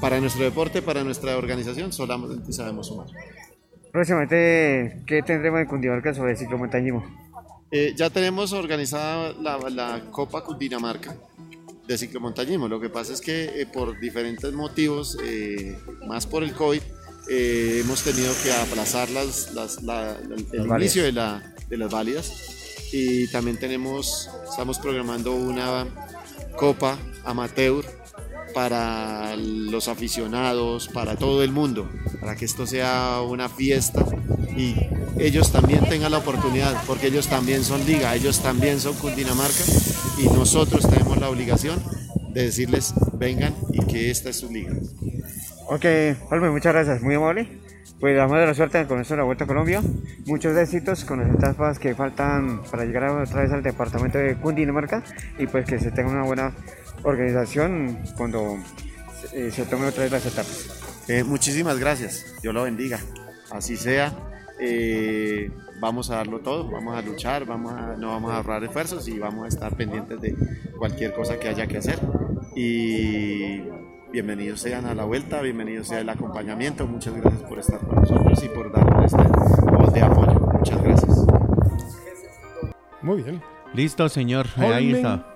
I: para nuestro deporte, para nuestra organización, solamente sabemos sumar.
G: Próximamente, ¿qué tendremos en Cundinamarca sobre ciclomontañismo?
I: Eh, ya tenemos organizada la, la Copa Cundinamarca de ciclomontañismo. Lo que pasa es que eh, por diferentes motivos, eh, más por el COVID, eh, hemos tenido que aplazar las, las- la- la- el
G: válidas.
I: inicio de, de las válidas. Y también tenemos, estamos programando una Copa Amateur para los aficionados, para todo el mundo, para que esto sea una fiesta y ellos también tengan la oportunidad, porque ellos también son liga, ellos también son Cundinamarca y nosotros tenemos la obligación de decirles vengan y que esta es su liga.
G: Ok, Palme, muchas gracias, muy amable. Pues damos de la suerte con esto de la Vuelta a Colombia. Muchos éxitos con las etapas que faltan para llegar otra vez al departamento de Cundinamarca y pues que se tenga una buena organización cuando eh, se tomen otra vez las etapas.
I: Eh, muchísimas gracias, Dios lo bendiga, así sea. eh, vamos a darlo todo, vamos a luchar, vamos a- no vamos a ahorrar esfuerzos y vamos a estar pendientes de cualquier cosa que haya que hacer. Y bienvenidos sean a la vuelta, bienvenidos sea el acompañamiento, muchas gracias por estar con nosotros y por darnos este voz de apoyo. Muchas gracias.
A: Muy bien.
C: Listo, señor. Ahí está.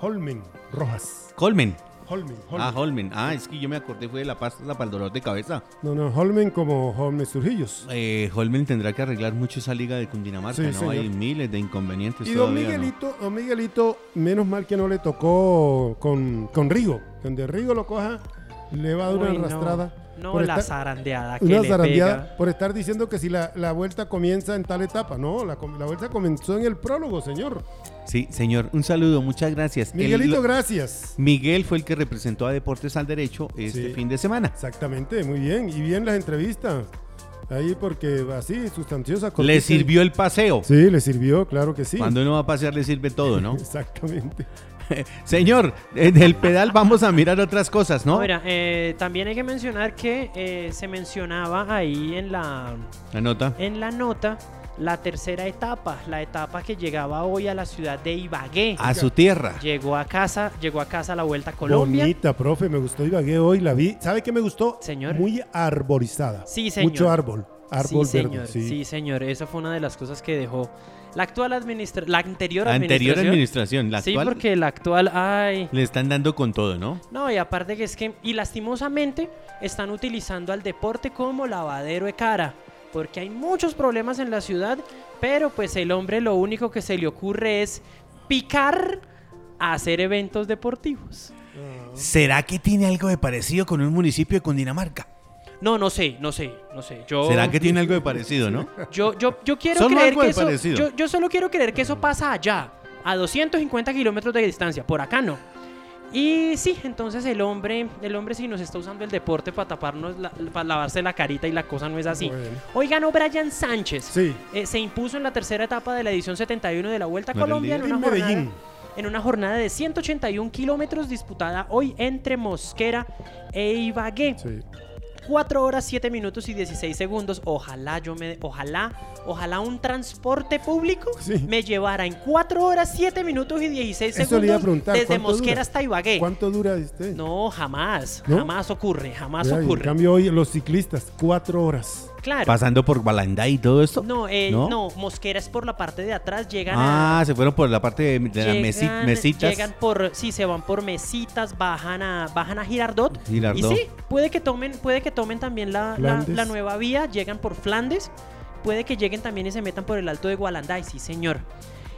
A: Holmen Rojas.
C: Colmen.
A: Holmen, Holmen.
C: Ah, Holmen. Ah, es que yo me acordé fue de la pasta para el dolor de cabeza.
A: No, no, Holmen como Holmen Surgillos.
C: Eh, Holmen tendrá que arreglar mucho esa liga de Cundinamarca,
A: Sí,
C: ¿no?
A: señor.
C: Hay miles de inconvenientes
A: Y don
C: todavía, ¿no?
A: Miguelito, don Miguelito, menos mal que no le tocó con, con Rigo. Donde Rigo lo coja, le va a dar una
B: Uy, no.
A: arrastrada.
B: No,
A: por
B: la
A: estar-
B: zarandeada que
A: Una
B: le
A: zarandeada
B: pega.
A: por estar diciendo que si la, la vuelta comienza en tal etapa. No, la, com- la vuelta comenzó en el prólogo, señor.
C: Sí, señor. Un saludo, muchas gracias. El-
A: Miguelito,
C: lo-
A: gracias.
C: Miguel fue el que representó a Deportes al Derecho este
A: Sí.
C: fin de semana.
A: Exactamente, muy bien. Y bien las entrevistas. Ahí porque así, sustanciosa.
C: Le sirvió el paseo.
A: Sí, le sirvió, claro que sí.
C: Cuando uno va a pasear le sirve todo, ¿no?
A: Exactamente.
C: Señor, en el pedal vamos a mirar otras cosas, ¿no?
B: No, mira, eh, también hay que mencionar que eh, se mencionaba ahí en la,
C: La nota.
B: en la nota la tercera etapa, la etapa que llegaba hoy a la ciudad de Ibagué.
C: A su tierra.
B: Llegó a casa, llegó a casa la Vuelta a Colombia.
A: Bonita, profe, me gustó Ibagué hoy, la vi. ¿Sabe qué me gustó?
B: Señor.
A: Muy arborizada.
B: Sí, señor.
A: Mucho árbol. Árbol
B: sí,
A: verde,
B: señor.
A: sí.
B: Sí. señor. Esa fue una de las cosas que dejó la actual administración, la anterior
C: Anterior
B: administración.
C: administración, la
B: sí,
C: actual
B: porque la actual, ay,
C: le están dando con todo, ¿no?
B: No, y aparte que es que, y lastimosamente, están utilizando al deporte como lavadero de cara, porque hay muchos problemas en la ciudad, pero pues el hombre lo único que se le ocurre es picar a hacer eventos deportivos.
C: ¿Será que tiene algo de parecido con un municipio de Cundinamarca?
B: No, no sé, no sé, no sé. Yo,
C: ¿Será que tiene algo de parecido, no?
B: Yo, yo, yo quiero
C: Solo
B: creer
C: algo
B: que
C: de
B: eso,
C: parecido.
B: yo, yo solo quiero creer que eso pasa allá, a 250 kilómetros de distancia, por acá no. Y sí, entonces el hombre, el hombre sí nos está usando el deporte para taparnos, la- para lavarse la carita y la cosa no es así.
A: Bueno.
B: Hoy ganó Brian Sánchez.
A: Sí.
B: Eh, se impuso en la tercera etapa de la edición 71 de la Vuelta a
C: ¿No era el
B: Colombia en una, jornada,
A: Medellín.
B: en una jornada de 181 kilómetros disputada hoy entre Mosquera e Ibagué.
A: Sí.
B: 4 horas 7 minutos y 16 segundos. Ojalá yo me. Ojalá. Ojalá un transporte público
A: Sí.
B: me llevara en 4 horas 7 minutos y 16
A: Eso
B: segundos desde
A: ¿cuánto
B: Mosquera
A: dura?
B: hasta Ibagué.
A: ¿Cuánto dura este?
B: No, jamás.
A: ¿No?
B: Jamás ocurre. Jamás
A: Vea, y En
B: ocurre.
A: cambio hoy los ciclistas, cuatro horas.
B: Claro.
C: Pasando por Balandá y todo esto.
B: No, eh,
C: ¿No?
B: ¿No? Mosquera es por la parte de atrás. Llegan a.
C: Ah, se fueron por la parte de, de las mesi- mesitas.
B: Llegan por, sí, se van por mesitas, bajan a, bajan a Girardot.
C: Girardot.
B: Y sí, puede que tomen, puede que tomen también la, la, la nueva vía, llegan por Flandes, puede que lleguen también y se metan por el alto de Gualanday, sí señor.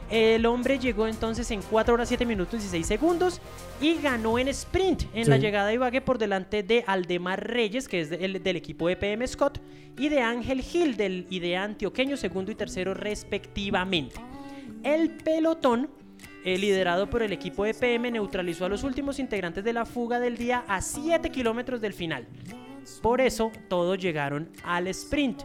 B: El hombre llegó entonces en 4 horas 7 minutos y 16 segundos y ganó en sprint en
A: Sí.
B: la llegada de Ibagué por delante de Aldemar Reyes, que es de- el- del equipo EPM Scott, y de Ángel Gil del y de Antioqueño, segundo y tercero respectivamente. El pelotón, eh, liderado por el equipo EPM, neutralizó a los últimos integrantes de la fuga del día a 7 kilómetros del final. Por eso todos llegaron al sprint.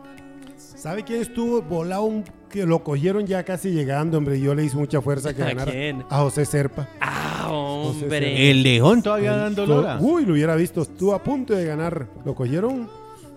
A: ¿Sabe quién estuvo volado? un- que lo cogieron ya casi llegando, hombre. Yo le hice mucha fuerza que
B: ¿A
A: ganara.
B: quién?
A: A José Serpa.
B: Ah, hombre.
C: El León todavía dando lora.
A: Uy, lo hubiera visto. Estuvo a punto de ganar. Lo cogieron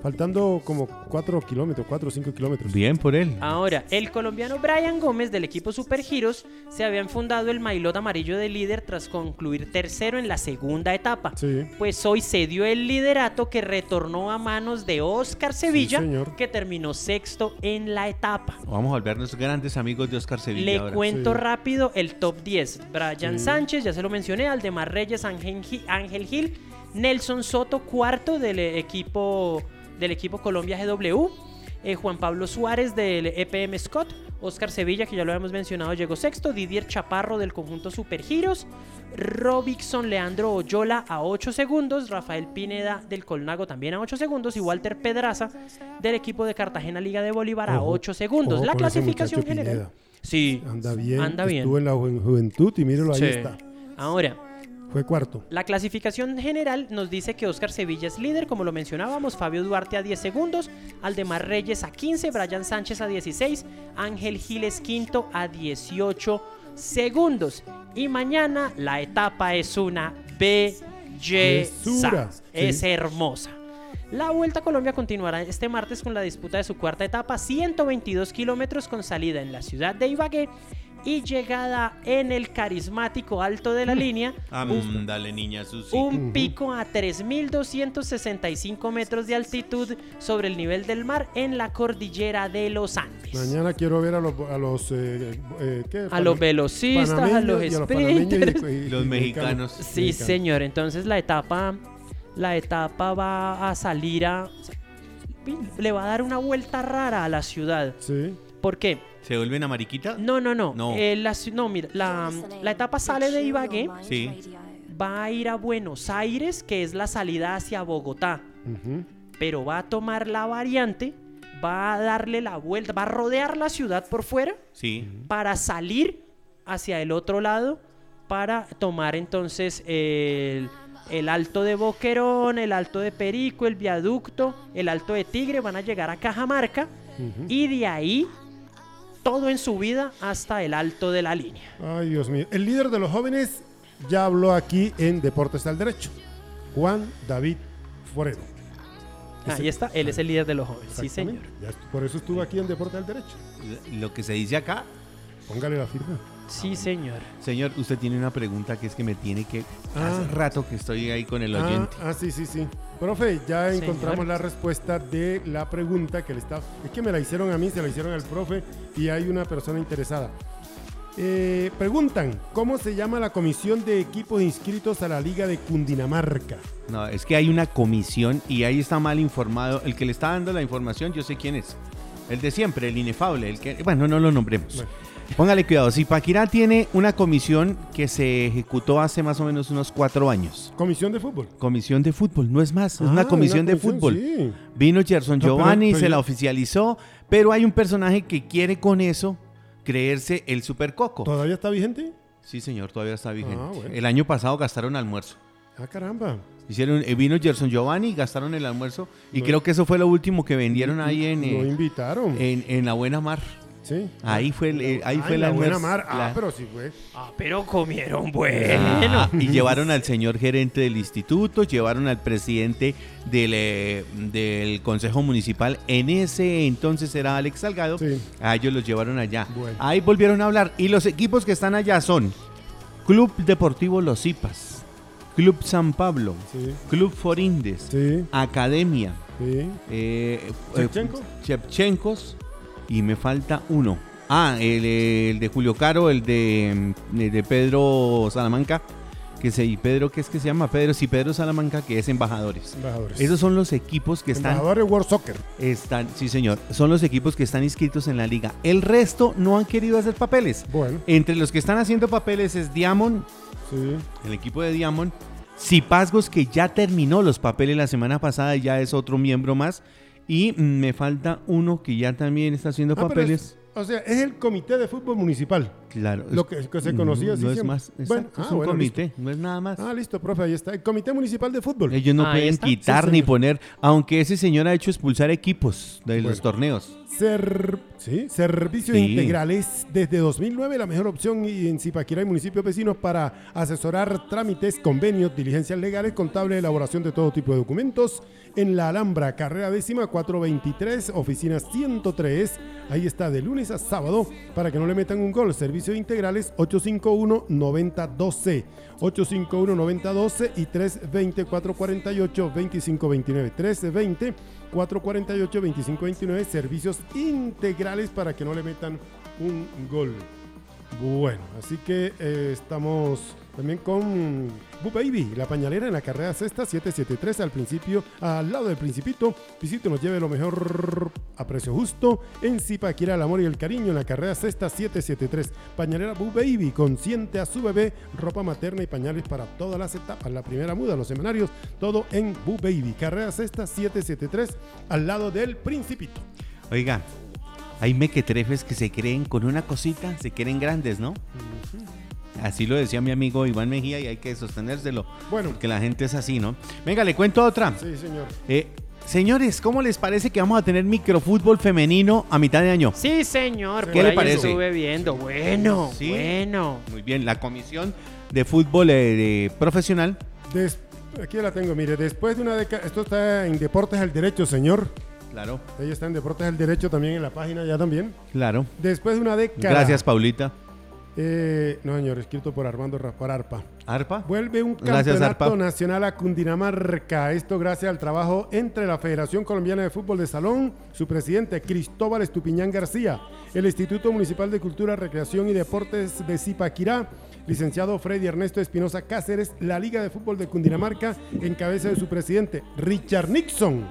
A: faltando como 4 kilómetros, 4 o 5 kilómetros.
C: Bien por él.
B: Ahora, el colombiano Brian Gómez del equipo Super Giros se había enfundado el maillot amarillo de líder tras concluir tercero en la segunda etapa.
A: Sí.
B: Pues hoy se dio el liderato que retornó a manos de Oscar Sevilla,
A: señor.
B: que terminó sexto en la etapa.
C: Vamos a volvernos grandes amigos de Oscar Sevilla
B: Le
C: ahora.
B: cuento
A: Sí.
B: rápido el top 10. Brian
A: Sí.
B: Sánchez, ya se lo mencioné, Aldemar Reyes, Ángel Gi- Ángel Gil, Nelson Soto, cuarto del equipo, del equipo Colombia GW, eh, Juan Pablo Suárez del EPM Scott, Oscar Sevilla, que ya lo habíamos mencionado, llegó sexto, Didier Chaparro del conjunto Super Giros, Robinson Leandro Oyola a 8 segundos, Rafael Pineda del Colnago también a 8 segundos y Walter Pedraza del equipo de Cartagena Liga de Bolívar a
A: Ojo,
B: 8 segundos.
A: ojo
B: La clasificación general.
A: Pineda.
B: Sí,
A: Anda bien.
B: Anda bien.
A: Estuvo en la ju- juventud y mírelo, ahí
B: Sí.
A: está.
B: Ahora,
A: Cuarto.
B: la clasificación general nos dice que Oscar Sevilla es líder, como lo mencionábamos, Fabio Duarte a 10 segundos, Aldemar Reyes a 15, Brian Sánchez a 16, Ángel Giles quinto a 18 segundos. Y mañana la etapa es una belleza. Es hermosa. La Vuelta a Colombia continuará este martes con la disputa de su cuarta etapa, 122 kilómetros con salida en la ciudad de Ibagué y llegada en el carismático alto de la línea, un,
C: Dale, niña Susi.
B: un pico a 3.265 metros de altitud sobre el nivel del mar en la cordillera de los Andes.
A: Mañana quiero ver a los, a los, eh, eh, ¿qué?
B: A los velocistas, a los
A: y panameños y-
B: sprinters.
A: y- y
C: Los mexicanos.
B: Sí,
A: mexicanos.
B: señor. Entonces la etapa, la etapa va a salir a, le va a dar una vuelta rara a la ciudad.
A: Sí.
B: ¿Por qué?
C: ¿Se vuelven a mariquita?
B: No, no, no.
C: No.
B: Eh, la, no, mira, la, la etapa sale de Ibagué,
C: Sí.
B: va a ir a Buenos Aires, que es la salida hacia Bogotá, pero va a tomar la variante, va a darle la vuelta, va a rodear la ciudad por fuera
C: Sí.
B: para salir hacia el otro lado para tomar entonces el, el alto de Boquerón, el alto de Perico, el viaducto, el alto de Tigre, van a llegar a Cajamarca y de ahí todo en su vida hasta el alto de la línea.
A: Ay, Dios mío. El líder de los jóvenes ya habló aquí en Deportes al Derecho. Juan David Foredo.
B: Ahí está, él es el líder de los jóvenes, sí señor.
A: Ya por eso estuvo aquí en Deportes al Derecho.
C: Lo que se dice acá.
A: Póngale la firma.
B: Sí señor.
C: Señor, usted tiene una pregunta que es que me tiene que...
A: Ah.
C: Hace rato que estoy ahí con el
A: Ah,
C: oyente.
A: ah, sí, sí, sí. Profe, ya
B: Señor.
A: encontramos la respuesta de la pregunta que le está... Es que me la hicieron a mí, se la hicieron al profe y hay una persona interesada. Eh, preguntan, ¿cómo se llama la comisión de equipos inscritos a la Liga de Cundinamarca?
C: No, es que hay una comisión y ahí está mal informado. El que le está dando la información, yo sé quién es. El de siempre, el inefable, el que... Bueno, no lo nombremos.
A: Bueno.
C: Póngale cuidado. Zipaquirá tiene una comisión que se ejecutó hace más o menos unos cuatro años.
A: Comisión de fútbol.
C: Comisión de fútbol, no es más, es
A: Ah,
C: una comisión de fútbol.
A: sí.
C: Vino Gerson
A: No,
C: Giovanni,
A: pero
C: se la oficializó, pero hay un personaje que quiere con eso creerse el supercoco.
A: ¿Todavía está vigente?
C: Sí, señor, todavía está vigente.
A: Ah, bueno.
C: El año pasado gastaron almuerzo.
A: Ah, caramba.
C: Hicieron, eh, vino Gerson Giovanni, gastaron el almuerzo y
A: No.
C: creo que eso fue lo último que vendieron ahí en,
A: Lo
C: eh,
A: invitaron.
C: en, en la Buena Mar.
A: Sí.
C: Ahí fue el, eh, ahí
A: Ah,
C: fue
A: la buena mar. Ah,
C: La-
A: pero sí fue.
B: Ah, pero comieron bueno.
C: Ah, y llevaron al señor gerente del instituto, llevaron al presidente del, eh, del consejo municipal. En ese entonces era Alex Salgado.
A: Sí.
C: A ellos los llevaron allá.
A: Bueno.
C: Ahí volvieron a hablar. Y los equipos que están allá son Club Deportivo Los Zipas, Club San Pablo,
A: Sí.
C: Club Forindes,
A: Sí.
C: Academia,
A: Sí.
C: eh,
A: ¿Shevchenko?
C: Shevchenkos, y me falta uno. Ah, el, el de Julio Caro, el de, el de Pedro Salamanca, que se, y Pedro, ¿qué es que se llama? Pedro, sí, Pedro Salamanca, que es embajadores.
A: Embajadores.
C: Esos son los equipos que están,
A: Embajadores World Soccer.
C: están, sí señor, son los equipos que están inscritos en la liga. El resto no han querido hacer papeles.
A: Bueno.
C: Entre los que están haciendo papeles es Diamond,
A: Sí.
C: el equipo de Diamond, Cipazgos que ya terminó los papeles la semana pasada y ya es otro miembro más. Y me falta uno que ya también está haciendo
A: Ah,
C: papeles.
A: es- o sea, es el comité de fútbol municipal.
C: Claro.
A: Lo que- que se conocía
C: no,
A: así
C: no es más.
A: Bueno,
C: exacto, es
A: ah,
C: un
A: bueno,
C: comité, no es nada más.
A: Ah, listo, profe, ahí está. El comité municipal de fútbol.
C: Ellos no pueden quitar
A: Sí,
C: ni poner, aunque ese señor ha hecho expulsar equipos de los torneos.
A: Ser, sí, servicios
C: Sí.
A: integrales desde 2009, la mejor opción y en Zipaquirá y municipios vecinos para asesorar trámites, convenios, diligencias legales, contable, elaboración de todo tipo de documentos. En la Alhambra, carrera décima 423, oficina 103. Ahí está de lunes a sábado para que no le metan un gol. Servicios integrales 851-9012. 851-9012 y 320-448-2529. 320-448-2529. Servicios integrales para que no le metan un gol. Bueno, así que eh, estamos también con Boo Baby, la pañalera en la carrera sexta 773 al principio, al lado del Principito. Visite nos lleve lo mejor a precio justo en Zipaquira, el amor y el cariño en la carrera sexta 773. Pañalera Boo Baby, consiente a su bebé, ropa materna y pañales para todas las etapas. La primera muda, los semanarios, todo en Boo Baby. Carrera sexta 773 al lado del Principito.
C: Oiga, hay mequetrefes que se creen con una cosita, se creen grandes, ¿no? Así lo decía mi amigo Iván Mejía y hay que sostenérselo.
A: Bueno.
C: Porque la gente es así, ¿no? Venga, le cuento otra.
A: Sí, señor.
C: Eh, señores, ¿cómo les parece que vamos a tener microfútbol femenino a mitad de año?
B: Sí, señor.
A: ¿Qué
B: por
C: le
B: ahí
C: parece?
B: estuve viendo. Bueno,
C: Sí.
B: bueno.
C: Muy bien, la comisión de fútbol eh, de profesional.
A: Des- aquí la tengo, mire, después de una década, esto está en Deportes al Derecho, señor.
C: Claro,
A: Ella está en Deportes al Derecho también en la página ya también.
C: claro.
A: Después de una década.
C: Gracias, Paulita.
A: Eh, no, señor, escrito por Armando Ra- por Arpa.
C: ¿Arpa?
A: Vuelve un
C: Gracias,
A: campeonato
C: Arpa.
A: nacional a Cundinamarca. Esto gracias al trabajo entre la Federación Colombiana de Fútbol de Salón, su presidente Cristóbal Estupiñán García, el Instituto Municipal de Cultura, Recreación y Deportes de Zipaquirá, licenciado Freddy Ernesto Espinosa Cáceres, la Liga de Fútbol de Cundinamarca, en cabeza de su presidente Richard Nixon,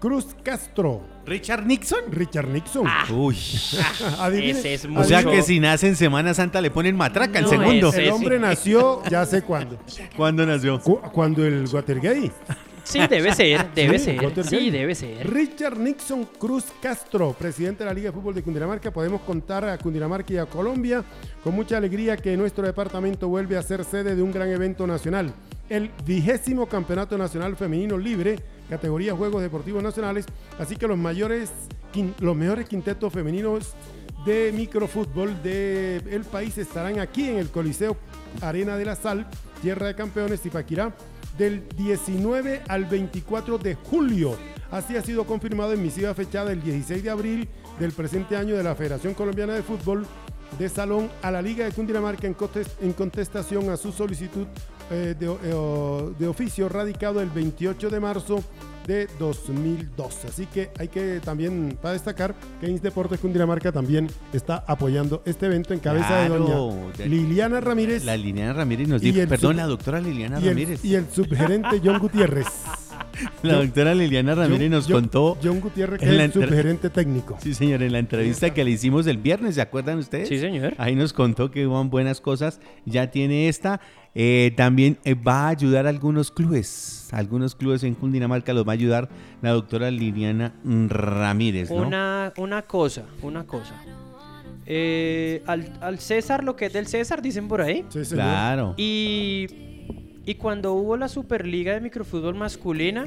A: Cruz Castro,
C: ¿Richard Nixon?
A: Richard Nixon.
C: Uy.
A: Adivine-
B: Ese es
C: O sea
B: mucho.
C: que si nace en Semana Santa le ponen matraca el
B: No,
C: segundo.
B: ese-
A: El hombre nació, ya sé cuándo.
C: ¿Cuándo nació?
A: Cu- Cuando el Watergate.
B: Sí, debe ser, debe
A: Sí,
B: ser.
A: Watergate.
B: Sí, debe ser.
A: Richard Nixon Cruz Castro, presidente de la Liga de Fútbol de Cundinamarca. Podemos contar a Cundinamarca y a Colombia con mucha alegría que nuestro departamento vuelve a ser sede de un gran evento nacional. El vigésimo Campeonato Nacional Femenino Libre, categoría Juegos Deportivos Nacionales. Así que los mayores, los mejores quintetos femeninos de microfútbol del país estarán aquí en el Coliseo Arena de la Sal, Tierra de Campeones, Zipaquirá, del 19 al 24 de julio. Así ha sido confirmado en misiva fechada el 16 de abril del presente año de la Federación Colombiana de Fútbol de Salón a la Liga de Cundinamarca en contestación a su solicitud eh, de, eh, de oficio radicado el 28 de marzo de 2012. Así que hay que también, para destacar, que Ins Deportes Cundinamarca también está apoyando este evento en cabeza
C: Claro,
A: de doña Liliana Ramírez
C: La Liliana Ramírez nos dijo, perdón, la doctora Liliana
A: y el,
C: Ramírez.
A: y el subgerente John Gutiérrez.
C: la doctora Liliana Ramírez nos
A: John-
C: contó.
A: John Gutiérrez, que
C: en
A: es subgerente técnico.
C: Sí, señor, en la entrevista que le hicimos el viernes, ¿se acuerdan ustedes?
B: Sí, señor.
C: Ahí nos contó que van buenas cosas. Ya tiene esta. Eh, también eh, va a ayudar a algunos clubes. Algunos clubes en Cundinamarca los va a ayudar la doctora Liliana Ramírez, ¿no?
B: Una, una cosa, una cosa. Eh, al, al César lo que es del César, dicen por ahí.
A: Sí, señor.
C: Claro.
B: Y, y cuando hubo la Superliga de Microfútbol masculina,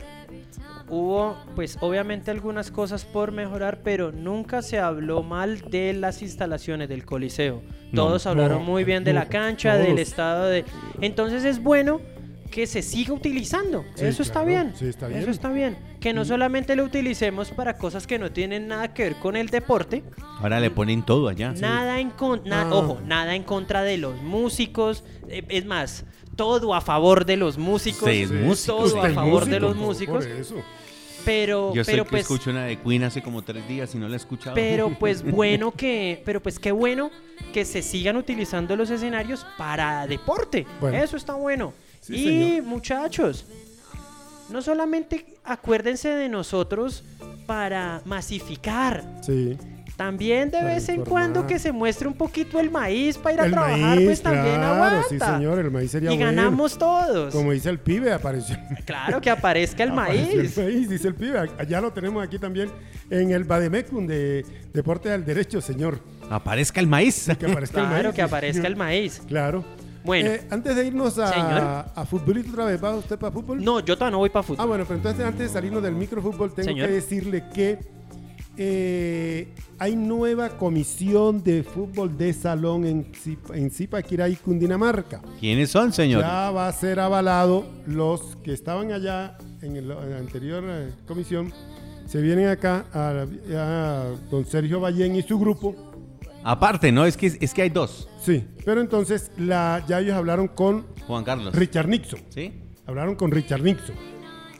B: hubo pues obviamente algunas cosas por mejorar, pero nunca se habló mal de las instalaciones del Coliseo.
C: No.
B: Todos hablaron
A: No,
B: muy bien de la
A: no,
B: cancha, del estado de... Entonces es bueno que se siga utilizando.
A: Sí,
B: Eso está
A: claro.
B: bien.
A: Sí, está bien.
B: Eso está bien. Que no solamente lo utilicemos para cosas que no tienen nada que ver con el deporte,
C: Ahora le ponen todo allá.
B: Nada en contra,
A: Ah.
B: ojo, nada en contra de los músicos. eh, es más, todo a favor de los músicos.
C: Músico.
B: Todo a favor de los músicos.
A: Por eso.
B: Pero,
C: Yo sé
B: pero
C: que
B: pues,
C: escucho una de Queen hace como tres días y no la he escuchado.
B: pero pues bueno que, pero pues qué bueno que se sigan utilizando los escenarios para deporte.
A: Bueno.
B: Eso está bueno.
A: Sí,
B: y
A: señor.
B: muchachos, no solamente acuérdense de nosotros para masificar.
A: Sí.
B: También de
A: Para
B: vez en cuando que se muestre un poquito el maíz para ir a
A: El
B: trabajar,
A: maíz,
B: pues también
A: claro,
B: aguanta.
A: sí, señor, el maíz sería
B: y
A: bueno.
B: ganamos todos.
A: Como dice el pibe, apareció.
B: Claro que aparezca el maíz.
A: El maíz, dice el pibe. Allá lo tenemos aquí también en el Bademecum de Deporte al Derecho, señor.
C: Aparezca el maíz.
A: Que aparezca el
B: Claro
A: maíz.
B: que aparezca
A: señor.
B: el maíz.
A: Claro.
B: Bueno.
A: Eh, antes de irnos a,
B: Señor.
A: a futbolito otra vez, ¿va usted para fútbol?
B: No, yo todavía no voy para
A: Ah,
B: fútbol.
A: bueno, pero entonces antes de salirnos del microfútbol, tengo
B: Señor.
A: que decirle que eh, hay nueva comisión de fútbol de salón en, en Zipaquirá y Cundinamarca.
C: ¿Quiénes son, señor?
A: Ya va a ser avalado los que estaban allá en, el- en la anterior eh, comisión. Se vienen acá a, a don Sergio Ballén y su grupo.
C: Aparte, ¿no? Es que, es que hay dos.
A: Sí, pero entonces la, ya ellos hablaron con
C: Juan Carlos.
A: Richard Nixon.
C: ¿Sí?
A: Hablaron con Richard Nixon,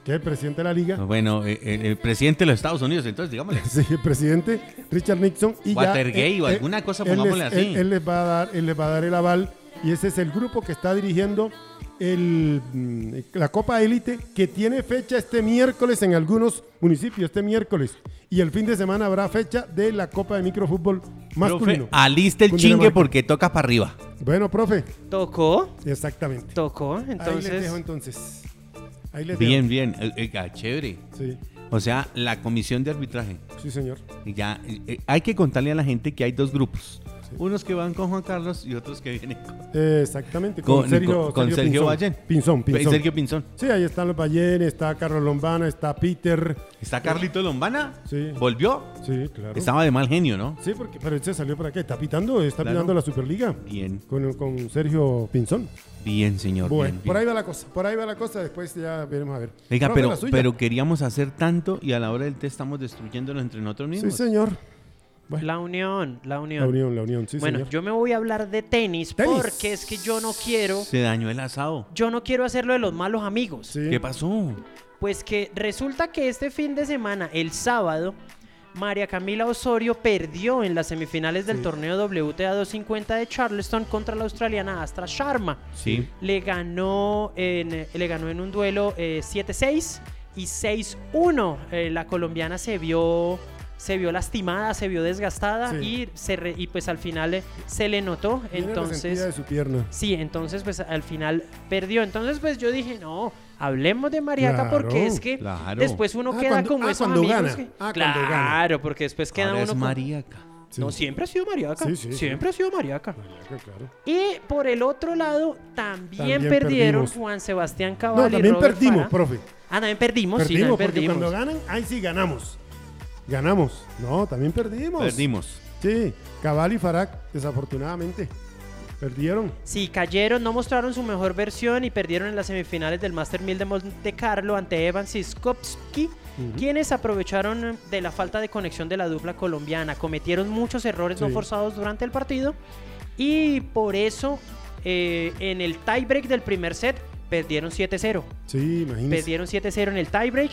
A: que es el presidente de la liga.
C: Bueno, eh, el, el presidente de los Estados Unidos, entonces, digámosle.
A: Sí, el presidente Richard Nixon y ya,
C: Watergate o
A: eh,
C: alguna
A: eh,
C: cosa,
A: él
C: pongámosle
A: les-
C: así.
A: Él, él les va a dar, él les va a dar el aval y ese es el grupo que está dirigiendo el, mm, la Copa Élite que tiene fecha este miércoles en algunos municipios este miércoles y el fin de semana habrá fecha de la Copa de Microfútbol masculino.
C: Profe, aliste el chingue porque toca para arriba.
A: Bueno, profe,
B: Tocó,
A: exactamente.
B: tocó.
A: Ahí les
B: Entonces,
A: dejo entonces. Ahí les
C: Bien, bien. Eh, ah, chévere.
A: Sí,
C: O sea, la comisión de arbitraje.
A: sí, señor.
C: Ya, eh, eh, hay que contarle a la gente que hay dos grupos. Unos que van con Juan Carlos y otros que vienen con,
A: Eh, exactamente, con,
C: con-
A: Sergio,
C: con- Sergio
A: Pinzón.
C: Ballén.
A: Pinzón, Pinzón.
C: Sergio Pinzón.
A: Sí, ahí están los Ballén, está Carlos Lombana, está Peter.
C: ¿Está Carlito Lombana?
A: Sí.
C: ¿Volvió?
A: Sí, claro.
C: Estaba de mal genio, ¿no?
A: Sí, porque, pero él se salió para qué, está pitando, está
C: Claro.
A: pitando la Superliga
C: Bien,
A: con, con Sergio Pinzón.
C: bien, señor.
A: Bueno,
C: bien,
A: por ahí va la cosa, por ahí va la cosa, después ya veremos a ver.
C: Oiga, pero, pero queríamos hacer tanto y a la hora del té estamos destruyéndonos entre nosotros
A: Sí,
C: mismos.
A: señor. Bueno,
B: la unión, la unión.
A: la unión, la unión, sí,
B: bueno,
A: señor.
B: yo me voy a hablar de tenis,
A: Tenis.
B: porque es que yo no quiero,
C: Se dañó el asado.
B: yo no quiero hacerlo de los malos amigos.
A: Sí.
C: ¿Qué pasó?
B: Pues que resulta que este fin de semana, el sábado, María Camila Osorio perdió en las semifinales del
A: Sí.
B: torneo WTA 250 de Charleston contra la australiana Astra Sharma.
C: Sí.
B: Le ganó en, le ganó en un duelo eh, 7-6 y 6-1. Eh, la colombiana se vio se vio lastimada, se vio desgastada
A: Sí.
B: y se re- y pues al final eh, se le notó,
A: resentida
B: entonces
A: de su pierna.
B: Sí, entonces pues al final perdió. Entonces pues yo dije, no, hablemos de Mariaca
A: Claro,
B: porque es que
C: claro.
B: después uno
A: Ah,
B: queda
A: cuando-
B: como
A: ah,
B: esos amigos
A: gana.
B: que-
A: Ah, cuando gana.
B: claro, porque después queda
C: Ahora
B: uno
C: es
B: con-
C: Maríaca.
A: Sí.
B: No, siempre ha sido Mariaca.
A: Sí, sí, sí.
B: siempre ha sido Mariaca.
A: Mariaca, claro.
B: Y por el otro lado, también,
A: También
B: perdieron
A: perdimos.
B: Juan Sebastián
A: No,
B: Cabal y
A: también
B: Robert
A: perdimos, profe.
B: Ah, también perdimos, sí,
A: Perdimos,
B: también
A: porque
B: perdimos.
A: cuando ganan, ahí sí ganamos. Ganamos. No, también perdimos.
C: Perdimos.
A: Sí, Cabal y Farak, desafortunadamente. Perdieron.
B: Sí, cayeron, no mostraron su mejor versión y perdieron en las semifinales del Master 1000 de Monte Carlo ante Evans y Skopski, quienes aprovecharon de la falta de conexión de la dupla colombiana. Cometieron muchos errores no forzados durante el partido y por eso eh, en el tiebreak del primer set perdieron 7-0.
A: Sí, imagínese.
B: Perdieron 7-0 en el tiebreak.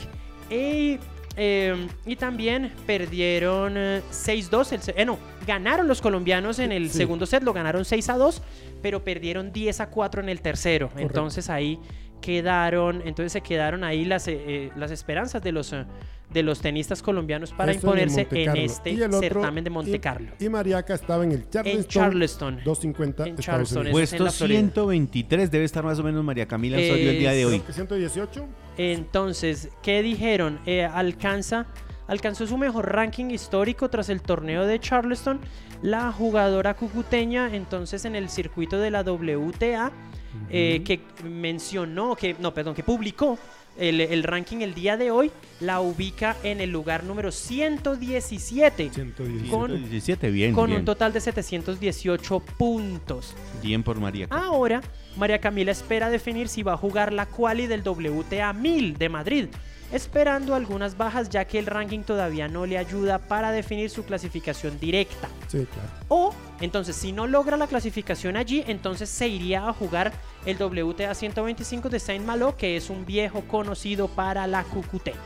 B: Y, eh, y también perdieron eh, 6-2. el se- eh, no, ganaron los colombianos en el
A: Sí.
B: segundo set, lo ganaron 6-2, pero perdieron 10-4 en el tercero. Entonces ahí quedaron, entonces se quedaron ahí las, eh, eh, las esperanzas de los, eh, de los tenistas colombianos para
A: en el
B: imponerse
A: Monte
B: en
A: Carlo.
B: este
A: Y otro-
B: certamen de Monte
A: y-
B: Carlo.
A: Y Mariaca estaba en el Charleston.
B: En Charleston.
A: 250
B: En Charleston. Eso en
C: Puesto
B: la Florida.
C: 123 debe estar más o menos María Camila Osorio el día de
B: Eh,
C: hoy.
A: Creo que 118.
B: Entonces, ¿qué dijeron? Eh, alcanza alcanzó su mejor ranking histórico tras el torneo de Charleston. La jugadora cucuteña, entonces en el circuito de la WTA, eh, que mencionó, que no, perdón, que publicó el, el ranking el día de hoy, la ubica en el lugar número 117.
A: 117.
B: Con,
C: 17, bien,
B: con
C: bien.
B: un total de 718 puntos.
C: Bien por María.
B: Ahora, María Camila espera definir si va a jugar la quali del WTA 1000 de Madrid, esperando algunas bajas ya que el ranking todavía no le ayuda para definir su clasificación directa.
A: Sí, claro.
B: O, entonces, si no logra la clasificación allí, entonces se iría a jugar el WTA 125 de Saint Malo, que es un viejo conocido para la cucuteña.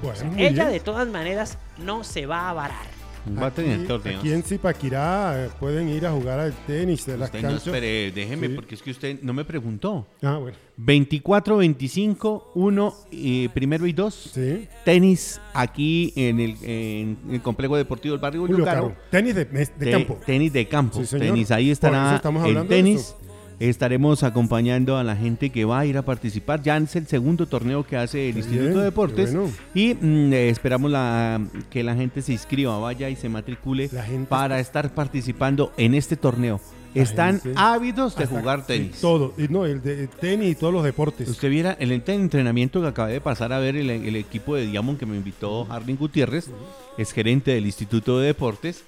A: Bueno,
B: Ella,
A: bien.
B: de todas maneras, no se va a varar.
C: Va a tener torneos.
A: Aquí en Zipaquirá eh, pueden ir a jugar al tenis de las
C: Usted no
A: canchas.
C: espere, déjeme,
A: Sí.
C: porque es que usted no me preguntó.
A: Ah, bueno.
C: 24, 25, 1, eh, primero y 2.
A: Sí.
C: Tenis aquí en el, en el complejo deportivo del barrio Julio Caro.
A: Tenis de, de
C: Te-
A: campo.
C: Tenis de campo.
A: Sí,
C: tenis, ahí estará el
A: de
C: tenis.
A: eso.
C: Estaremos acompañando a la gente que va a ir a participar. Ya es el segundo torneo que hace el Instituto de Deportes.
A: bueno.
C: Y mm, eh, esperamos la, que la gente se inscriba, vaya y se matricule para estar participando en este torneo.
A: La
C: Están
A: gente-
C: ávidos de jugar tenis.
A: todo. Y no, el de tenis y todos los deportes.
C: Usted viera el entrenamiento que acabé de pasar a ver el, el equipo de Diamond que me invitó Harling Gutiérrez, es gerente del Instituto de Deportes.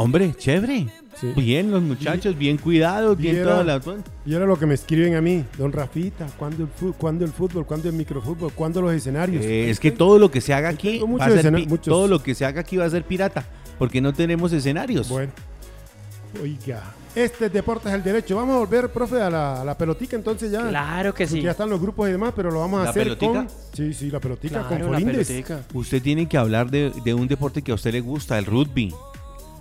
C: Hombre, chévere.
A: Sí.
C: Bien los muchachos, bien cuidados, bien
A: Viera-
C: toda la...
A: Y ahora lo que me escriben a mí, don Rafita, ¿cuándo el, ¿cuándo el fútbol? ¿Cuándo el microfútbol? ¿Cuándo los escenarios?
C: Eh, es que todo lo que se haga aquí va a ser todo lo que se haga aquí va a ser pirata, porque no tenemos escenarios.
A: Bueno. Oiga, este deporte es el derecho. Vamos a volver, profe, a la, a la pelotica entonces ya.
B: Claro que sí.
A: Ya están los grupos y demás, pero lo vamos a
C: ¿La
A: hacer
C: pelotica?
A: con... Sí, sí, la pelotica
B: Claro,
A: con
B: la
A: Folindes.
B: pelotica.
C: Usted tiene que hablar de, de un deporte que a usted le gusta, el rugby.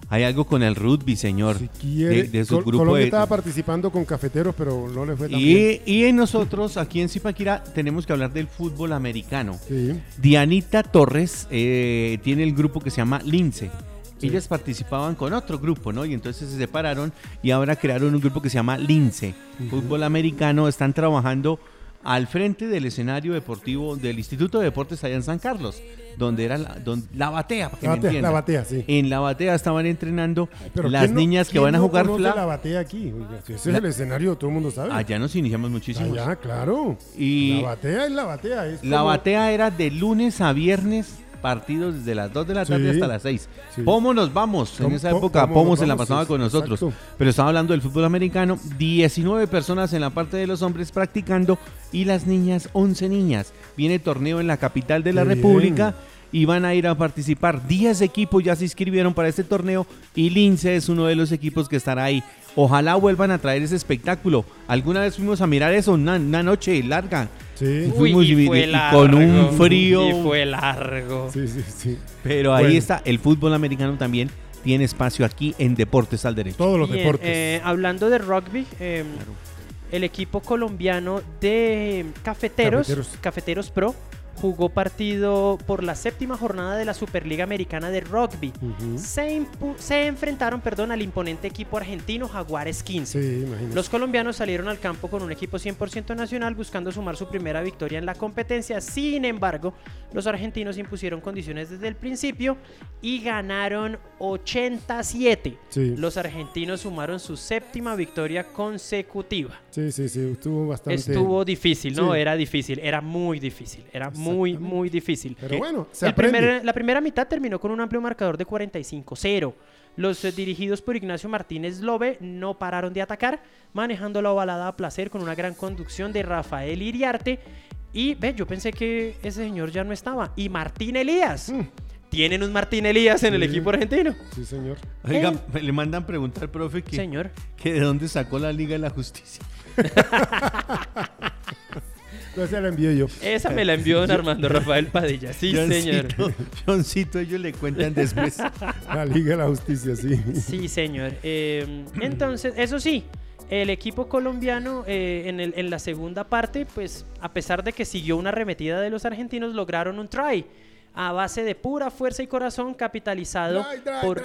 C: Hay algo con el rugby, señor.
A: Si quiere,
C: de, de su
A: Col-
C: grupo
A: Colombia
C: de-
A: estaba participando con cafeteros, pero no le fue tan bien.
C: Y, y en nosotros, aquí en Zipaquirá, tenemos que hablar del fútbol americano.
A: Sí.
C: Dianita Torres eh, tiene el grupo que se llama Lince. Ellas participaban con otro grupo, ¿no? Y entonces se separaron y ahora crearon un grupo que se llama Lince. Fútbol americano, están trabajando al frente del escenario deportivo del Instituto de Deportes allá en San Carlos, donde era la, don- la batea, para que
A: La batea,
C: entiendan.
A: la batea, sí.
C: En la batea estaban entrenando
A: Pero
C: las
A: ¿quién no-
C: niñas que van a
A: no
C: jugar fla-
A: la batea aquí? Oiga, si ese
C: La-
A: es el escenario, todo el mundo sabe.
C: Allá nos iniciamos muchísimo.
A: Allá, claro.
C: Y
A: La batea es la batea. Es
C: La
A: como-
C: batea era de lunes a viernes, partidos desde las 2 de la tarde
A: Sí,
C: hasta las 6.
A: sí.
C: Pomo nos vamos. En esa
A: po-
C: época
A: Pomo
C: Pomo se la pasaba con nosotros.
A: exacto.
C: Pero estaba hablando del fútbol americano. 19 personas en la parte de los hombres practicando y las niñas, 11 niñas. Viene torneo en la capital de la
A: Qué
C: República. Y van a ir a participar. 10 equipos ya se inscribieron para este torneo y Lince es uno de los equipos que estará ahí. Ojalá vuelvan a traer ese espectáculo. Alguna vez fuimos a mirar eso, una, una noche larga.
A: Sí.
C: Y
B: Uy,
C: fuimos
B: y
C: y-
B: fue
C: y con un
B: largo,
C: frío.
B: Y fue largo.
A: Sí, sí, sí.
C: Pero ahí
A: Bueno.
C: está, el fútbol americano también tiene espacio aquí en Deportes al Derecho.
A: Todos los deportes.
B: eh, hablando de rugby, eh, el equipo colombiano de cafeteros,
A: Cafeteros.
B: cafeteros, Pro, jugó partido por la séptima jornada de la Superliga Americana de Rugby. Se, enfrentaron perdón, al imponente equipo argentino Jaguares 15.
A: Sí.
B: Los colombianos salieron al campo con un equipo 100% nacional buscando sumar su primera victoria en la competencia. Sin embargo, los argentinos impusieron condiciones desde el principio y ganaron 87.
A: Sí.
B: Los argentinos sumaron su séptima victoria consecutiva.
A: Sí, sí, sí. Estuvo bastante.
B: Estuvo difícil, ¿no?
A: Sí.
B: Era difícil, era muy difícil, era muy,
A: Exactamente.
B: muy difícil.
A: Pero bueno, se
B: primer- la primera mitad terminó con un amplio marcador de 45-0. Los eh, dirigidos por Ignacio Martínez Lobe no pararon de atacar, manejando la ovalada a placer con una gran conducción de Rafael Iriarte. Y ve, yo pensé que ese señor ya no estaba. Y Martín Elías. Tienen un Martín Elías en el
A: Mm.
B: Equipo argentino.
A: Sí, señor.
C: Oiga, le mandan preguntar, profe, que,
B: Señor.
C: que de dónde sacó la Liga de la Justicia.
A: Ya la envié yo.
B: Esa me la envió don Armando Rafael Padilla. Sí, señor.
C: Johncito, ellos le cuentan después.
A: La Liga de la Justicia, sí.
B: Sí, señor. Eh, entonces, eso sí, el equipo colombiano eh, en, el- en la segunda parte, pues a pesar de que siguió una arremetida de los argentinos, lograron un try a base de pura fuerza y corazón capitalizado por,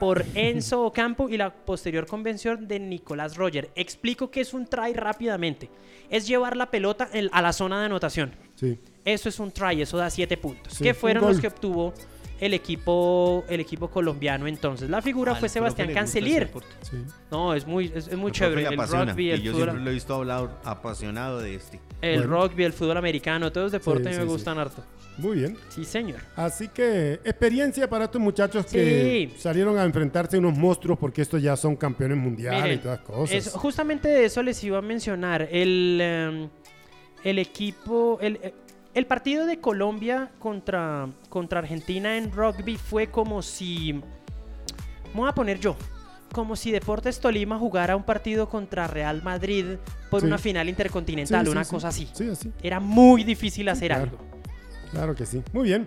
B: por Enzo Ocampo y la posterior convención de Nicolás Roger. Explico qué es un try rápidamente. Es llevar la pelota en- a la zona de anotación.
A: Sí.
B: Eso es un try, eso da 7 puntos.
A: Sí,
B: que
A: un
B: fueron los que obtuvo el equipo, el equipo colombiano entonces. La figura
C: Al
B: fue Sebastián Cancelier.
A: Sí.
B: No, es muy, es, es muy chévere. El rugby,
C: y
B: el
C: yo
B: fútbol,
C: siempre lo he visto hablar apasionado de este.
B: el
A: Bueno.
B: rugby, el fútbol americano, todos los deportes
A: Sí,
B: me
A: sí.
B: gustan harto.
A: Muy bien.
B: Sí, señor.
A: Así que experiencia para estos muchachos que salieron a enfrentarse a unos monstruos porque estos ya son campeones mundiales
B: Miren,
A: y todas cosas.
B: es- justamente de eso les iba a mencionar. El, em, el equipo, el, eh, el partido de Colombia contra, contra Argentina en rugby fue como si, voy a poner yo, como si Deportes Tolima jugara un partido contra Real Madrid por
A: Sí.
B: una final intercontinental,
A: Sí, sí,
B: una cosa así.
A: Sí, así.
B: Era muy difícil hacer
A: claro.
B: algo.
A: Claro que sí. Muy bien.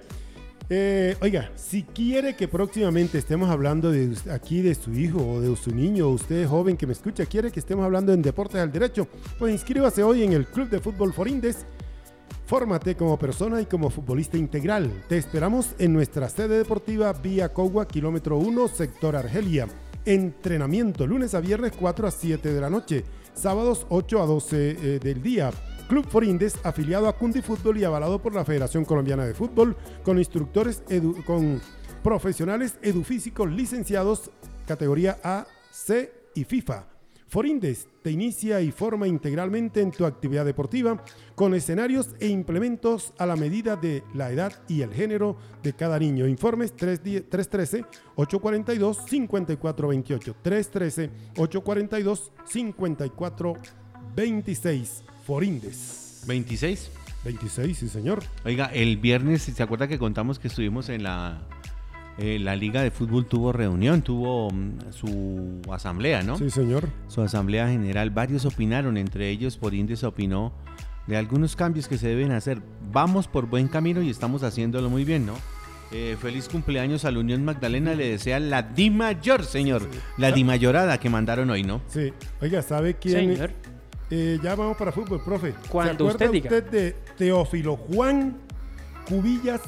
A: Eh, oiga, si quiere que próximamente estemos hablando de aquí de su hijo o de su niño o usted joven que me escucha, quiere que estemos hablando en Deportes al Derecho, pues inscríbase hoy en el Club de Fútbol Forindes. Fórmate como persona y como futbolista integral. Te esperamos en nuestra sede deportiva Vía Cogua, kilómetro 1, sector Argelia. Entrenamiento lunes a viernes 4 a 7 de la noche, sábados 8 a 12 eh, del día. Club Forindes, afiliado a Cundi Fútbol y avalado por la Federación Colombiana de Fútbol, con instructores con profesionales edufísicos licenciados categoría A, C y FIFA. Forindes te inicia y forma integralmente en tu actividad deportiva con escenarios e implementos a la medida de la edad y el género de cada niño. Informes 313-842-5428. 313-842-5426. Forindes.
C: 26.
A: 26, sí señor.
C: Oiga, el viernes, ¿se acuerda que contamos que estuvimos en la, eh, la Liga de Fútbol? Tuvo reunión, tuvo mm, su asamblea, ¿no?
A: Sí señor.
C: Su asamblea general. Varios opinaron, entre ellos Forindes opinó de algunos cambios que se deben hacer. Vamos por buen camino y estamos haciéndolo muy bien, ¿no? Eh, feliz cumpleaños a la Unión Magdalena, le desea la Di Mayor, señor. La Di Mayorada que mandaron hoy, ¿no?
A: Sí. Oiga, ¿sabe quién?
B: Señor.
A: Eh, ya vamos para fútbol, profe.
B: Cuando
A: ¿Se acuerda
B: usted diga.
A: usted de Teófilo Juan Cubillas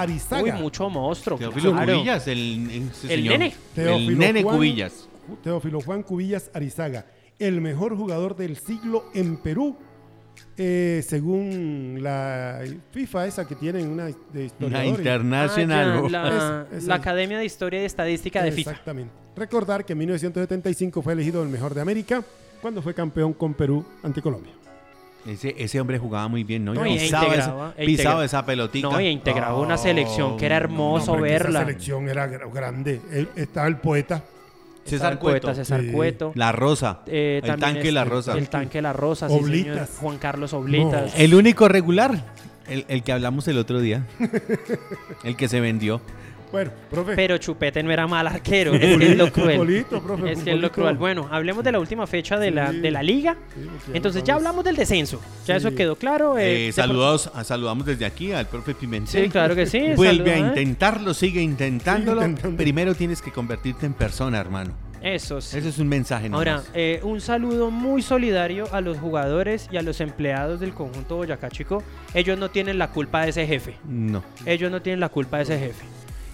A: Arizaga?
B: Uy, mucho monstruo.
C: Teófilo
B: claro.
C: Cubillas, el, ese
B: El
C: señor.
B: nene.
A: Teófilo
C: el nene
A: Juan-
C: Cubillas.
A: Teófilo Juan Cubillas Arizaga, el mejor jugador del siglo en Perú, eh, según la FIFA esa que tienen una de
C: La
A: historiadores.
C: internacional.
B: Ah, la,
A: Es- es
B: la Academia de Historia y Estadística de FIFA.
A: Exactamente. Recordar que en 1975 fue elegido el mejor de América cuando fue campeón con Perú ante Colombia.
C: Ese, ese hombre jugaba muy bien, ¿no?
B: No, e
C: pisaba,
B: integraba-
C: esa,
B: e
C: pisaba esa pelotita.
B: No, y integraba una selección que era hermoso verla.
A: Esa selección era gr- grande. Eh, Estaba el poeta.
C: César
B: el poeta
C: Cueto.
B: César
A: Sí.
B: Cueto.
C: La Rosa.
B: Eh,
C: el tanque La
B: este,
C: Rosa.
B: El tanque La Rosa, sí,
A: Oblitas.
B: señor. Juan Carlos Oblitas.
A: No.
C: El único regular. El, el que hablamos el otro día. el que se vendió.
A: Bueno, profe.
B: Pero Chupete no era mal arquero. es que es lo cruel.
A: Profe,
B: es que es lo cruel. Bueno, hablemos de la última fecha de, la, de la liga.
A: Sí,
B: Entonces ya hablamos del descenso. Ya
A: Sí.
B: eso quedó claro. eh,
C: Eh, saludos, ah, saludamos desde aquí al profe Pimentel.
B: Sí, claro que sí.
C: Vuelve a
B: ¿eh?
C: intentarlo, sigue intentándolo.
A: Intentando.
C: Primero tienes que convertirte en persona, hermano.
B: Eso sí.
C: Ese es un mensaje nomás.
B: Ahora, eh, un saludo muy solidario a los jugadores y a los empleados del conjunto Boyacá Chico. Ellos no tienen la culpa de ese jefe.
C: No.
B: Ellos no tienen la culpa de ese jefe.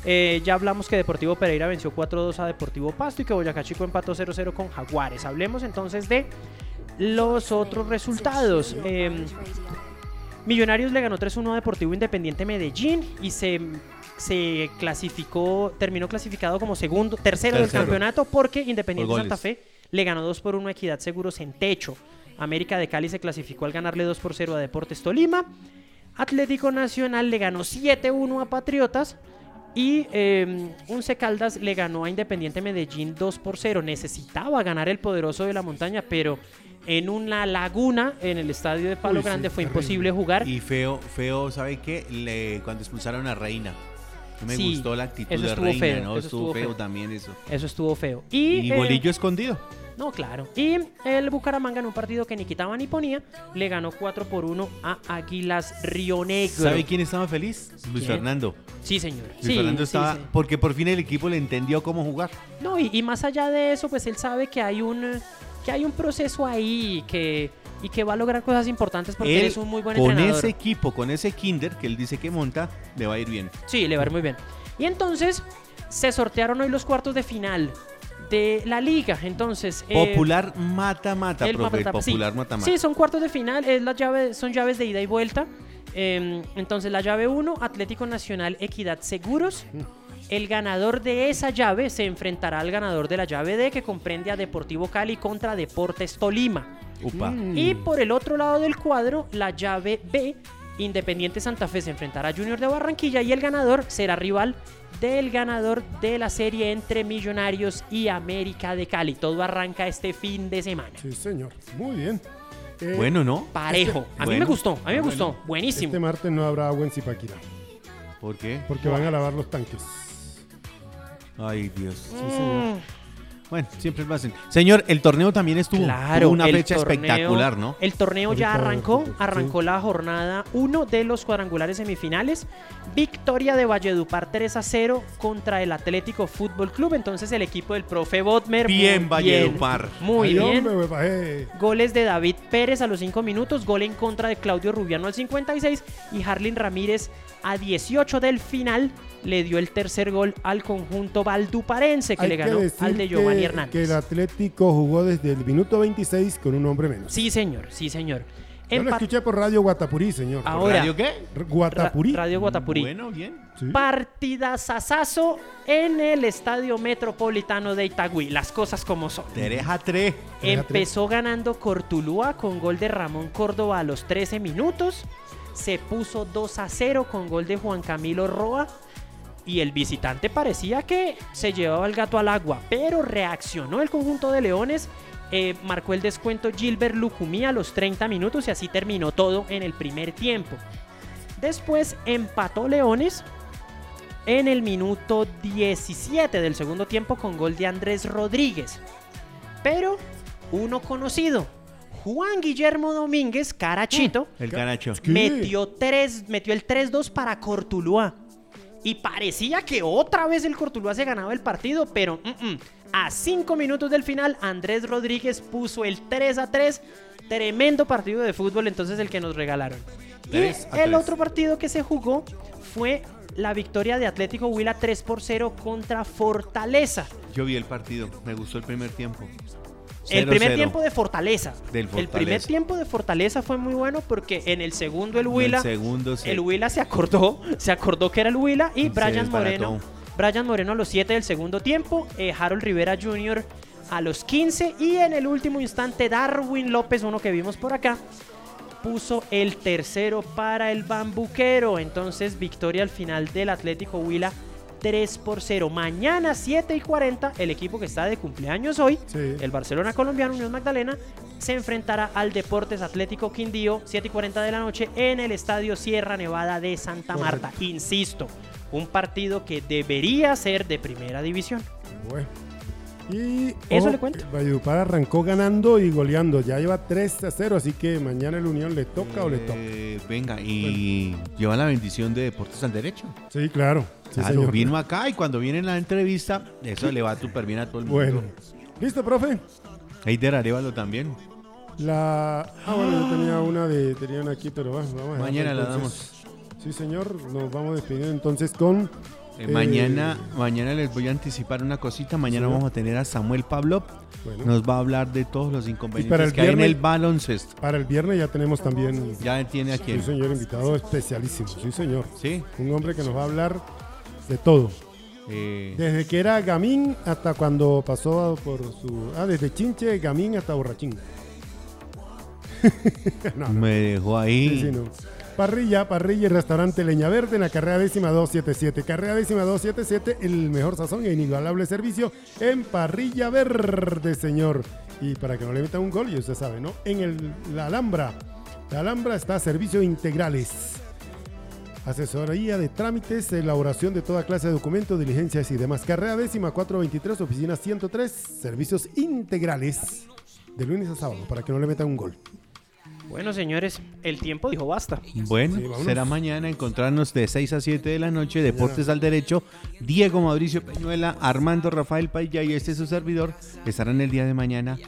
B: Eh, ya hablamos que Deportivo Pereira venció 4-2 a Deportivo Pasto y que Boyacá Chico empató 0-0 con Jaguares. Hablemos entonces de los otros resultados. Eh, Millonarios le ganó 3-1 a Deportivo Independiente Medellín y se, se clasificó, terminó clasificado como segundo, tercero, del campeonato porque Independiente
C: Por
B: Santa. Fe le ganó 2 por 1 a Equidad Seguros en techo. América de Cali se clasificó al ganarle 2 por 0 a Deportes Tolima. Atlético Nacional le ganó 7-1 a Patriotas. Y eh, Once Caldas le ganó a Independiente Medellín 2 por 0. Necesitaba ganar el poderoso de la montaña, pero en una laguna en el estadio de Palo
A: Uy,
B: Grande fue
A: terrible.
B: imposible jugar.
C: Y feo, feo, ¿sabe qué? Le, cuando expulsaron a Reina. No me
B: Sí,
C: gustó la actitud de
B: estuvo
C: Reina,
B: feo,
C: ¿no?
B: eso
C: Estuvo, feo,
B: feo.
C: también eso.
B: Eso estuvo feo. Y,
C: Y,
B: eh,
C: bolillo escondido.
B: No, claro. Y el Bucaramanga en un partido que ni quitaba ni ponía, le ganó 4 por 1 a Águilas Río Negro.
C: ¿Sabe quién estaba feliz? Luis
B: ¿Quién?
C: Fernando.
B: Sí, señor.
C: Luis
B: sí,
C: Fernando estaba.
B: sí.
C: Porque por fin el equipo le entendió cómo jugar.
B: No, y, y más allá de eso, pues él sabe que hay un que hay un proceso ahí que, y que va a lograr cosas importantes porque él, es un muy buen
C: con
B: entrenador.
C: ese equipo, con ese Kinder que él dice que monta, le va a ir bien.
B: Sí, le va a ir muy bien. Y entonces se sortearon hoy los cuartos de final de la liga. Entonces, eh,
C: Popular mata-mata,
B: el
C: profe.
B: mata-mata, sí.
C: Popular mata-mata.
B: Sí, son cuartos de final, es la llave, son llaves de ida y vuelta. Em, entonces la llave 1, Atlético Nacional Equidad Seguros. El ganador de esa llave se enfrentará al ganador de la llave D que comprende a Deportivo Cali contra Deportes Tolima.
C: Upa.
B: Y por el otro lado del cuadro, la llave B, Independiente Santa Fe se enfrentará a Junior de Barranquilla y el ganador será rival del ganador de la serie entre Millonarios y América de Cali. Todo arranca este fin de semana.
A: Sí, señor. Muy bien. Eh,
C: Bueno, ¿no?
B: Parejo. A mí
C: Bueno.
B: me gustó, a mí me
C: Bueno.
B: gustó. Buenísimo.
A: Este martes no habrá agua en Zipaquirá
C: ¿Por qué?
A: porque van a lavar los tanques.
C: Ay, Dios.
A: Sí, señor.
C: Bueno, siempre lo hacen. Señor, el torneo también estuvo.
B: Claro,
C: una fecha
B: torneo-
C: espectacular, ¿no?
B: El torneo ya arrancó,
A: sí.
B: arrancó la jornada 1 de los cuadrangulares semifinales. Victoria de Valledupar 3 a 0 contra el Atlético Fútbol Club. Entonces el equipo del profe Bodmer.
C: Bien,
B: muy
C: Valledupar.
B: Muy
A: Ay,
B: bien.
A: hombre.
B: Goles de David Pérez a los 5 minutos, gol en contra de Claudio Rubiano al 56 y Harlin Ramírez a 18 del final le dio el tercer gol al conjunto valduparense que
A: Hay
B: le ganó al de Giovanni
A: que-
B: Hernández.
A: Que el Atlético jugó desde el minuto 26 con un hombre menos.
B: Sí, señor, sí, señor.
A: Yo lo escuché por Radio Guatapurí, señor.
B: Ahora,
C: ¿Radio qué?
A: Guatapurí.
B: Ra- Radio Guatapurí.
C: Bueno, bien.
A: Sí.
B: Partidazazazo en el Estadio Metropolitano de Itagüí. Las cosas como son.
C: Tereja 3.
B: Empezó ganando Cortulúa con gol de Ramón Córdoba a los 13 minutos. Se puso 2 a 0 con gol de Juan Camilo Roa. Y el visitante parecía que se llevaba el gato al agua, pero reaccionó el conjunto de Leones. eh, marcó el descuento Gilbert Lucumí a los 30 minutos y así terminó todo en el primer tiempo. Después empató Leones en el minuto 17 del segundo tiempo con gol de Andrés Rodríguez. Pero uno conocido, Juan Guillermo Domínguez, Carachito,
C: El caracho.
B: metió, tres, metió el 3-2 para Cortuluá. Y parecía que otra vez el Cortuluá se ganaba el partido, pero mm, mm. a cinco minutos del final, Andrés Rodríguez puso el 3-3. Tremendo partido de fútbol, entonces el que nos regalaron. Y
C: a
B: el otro partido que se jugó fue la victoria de Atlético Huila 3 por 0 contra Fortaleza.
C: Yo vi el partido. Me gustó el primer tiempo.
B: El
C: 0-0.
B: primer tiempo de Fortaleza.
C: Del
B: El primer tiempo de Fortaleza fue muy bueno porque en el segundo el Huila,
C: El segundo se-
B: el Huila se acordó, se acordó que era el Huila y Brian. Moreno, Brian Moreno a los 7 del segundo tiempo, eh, Harold Rivera Jr. a los 15 y en el último instante Darwin López, uno que vimos por acá, puso el tercero para el Bambuquero. Entonces victoria al final del Atlético Huila 3 por 0. Mañana 7 y 40, el equipo que está de cumpleaños hoy,
A: Sí.
B: el Barcelona colombiano Unión Magdalena, se enfrentará al Deportes Atlético Quindío 7 y 40 de la noche en el Estadio Sierra Nevada de Santa Marta. Insisto, un partido que debería ser de primera división.
A: Bueno. Y
B: Eso
A: ojo,
B: le cuento.
A: Valledupar arrancó ganando y goleando. Ya lleva 3 a 0, así que mañana el Unión le toca o le toca.
C: Eh, venga, y lleva la bendición de Deportes al Derecho.
A: Sí, claro. Sí,
C: Claro,
A: señor.
C: vino acá y cuando viene la entrevista, eso le va súper bien a todo el mundo.
A: Bueno. ¿Listo, profe?
C: Eider Arevalo también.
A: La. Ah, bueno, yo tenía una de. Tenían aquí, pero bueno, vamos a
C: Mañana la
A: entonces. Sí, señor. Nos vamos despidiendo entonces con.
C: Eh,
A: eh,
C: mañana, mañana les voy a anticipar una cosita. Mañana
A: Sí.
C: vamos a tener a Samuel Pablo.
A: Bueno.
C: Nos va a hablar de todos los inconvenientes
A: para el
C: que hay en el baloncesto.
A: Para el viernes ya tenemos también.
C: Ya tiene a
A: Sí,
C: quién.
A: señor, invitado especialísimo. Sí, señor.
C: Sí.
A: Un hombre que nos va a hablar de todo.
C: Eh,
A: Desde que era gamín hasta cuando pasó por su. Ah, desde chinche, gamín hasta borrachín. no, no.
C: me dejó ahí.
A: Sí, sí, no. Parrilla, parrilla y restaurante Leña Verde en la carrera décima 277. Carrera décima 277, el mejor sazón e inigualable servicio en parrilla verde, señor. Y para que no le metan un gol, y usted sabe, ¿no? En el, la Alhambra. La Alhambra está a servicios integrales. Asesoría de trámites, elaboración de toda clase de documentos, diligencias y demás. Carrera décima 423, oficina 103, servicios integrales. De lunes a sábado, para que no le metan un gol.
B: Bueno, señores, el tiempo dijo basta.
C: Bueno,
A: Sí,
C: será mañana encontrarnos de 6 a 7 de la noche, Deportes al Derecho, Diego Mauricio Peñuela, Armando Rafael Paya y este su servidor estarán el día de mañana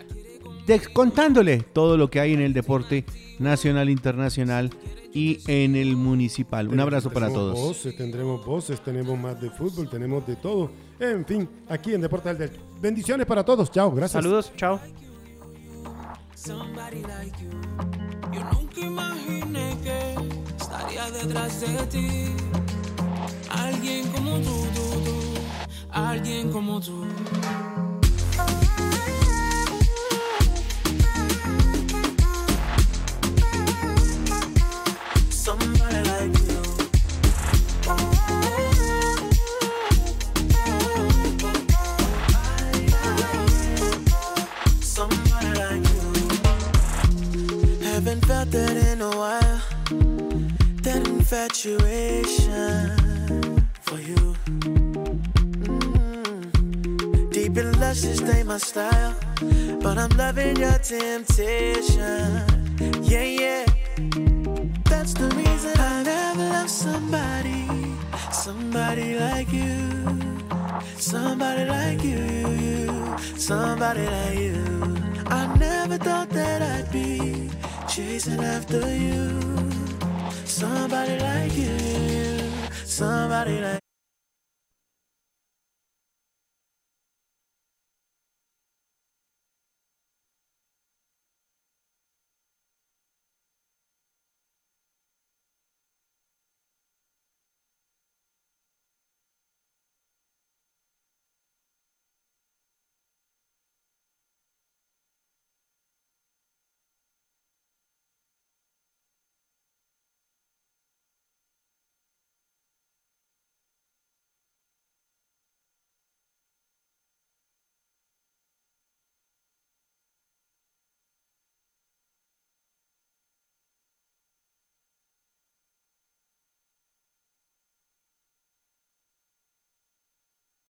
C: de- contándole todo lo que hay en el deporte nacional, internacional y en el municipal. Un abrazo para
A: Tenemos
C: todos.
A: Voces, tendremos voces, tenemos más de fútbol, tenemos de todo. En fin, aquí en Deporte del Derecho. Bendiciones para todos. Chao, gracias.
B: Saludos, chao.
J: Detrás de ti. Alguien como tú, tú, tú. Alguien como tú. Infatuation for you. Mm. Deep and luscious, they my style. But I'm loving your temptation. Yeah, yeah. That's the reason I never loved somebody, somebody like you, somebody like you, you, you, somebody like you. I never thought that I'd be chasing after you, somebody like you, somebody like.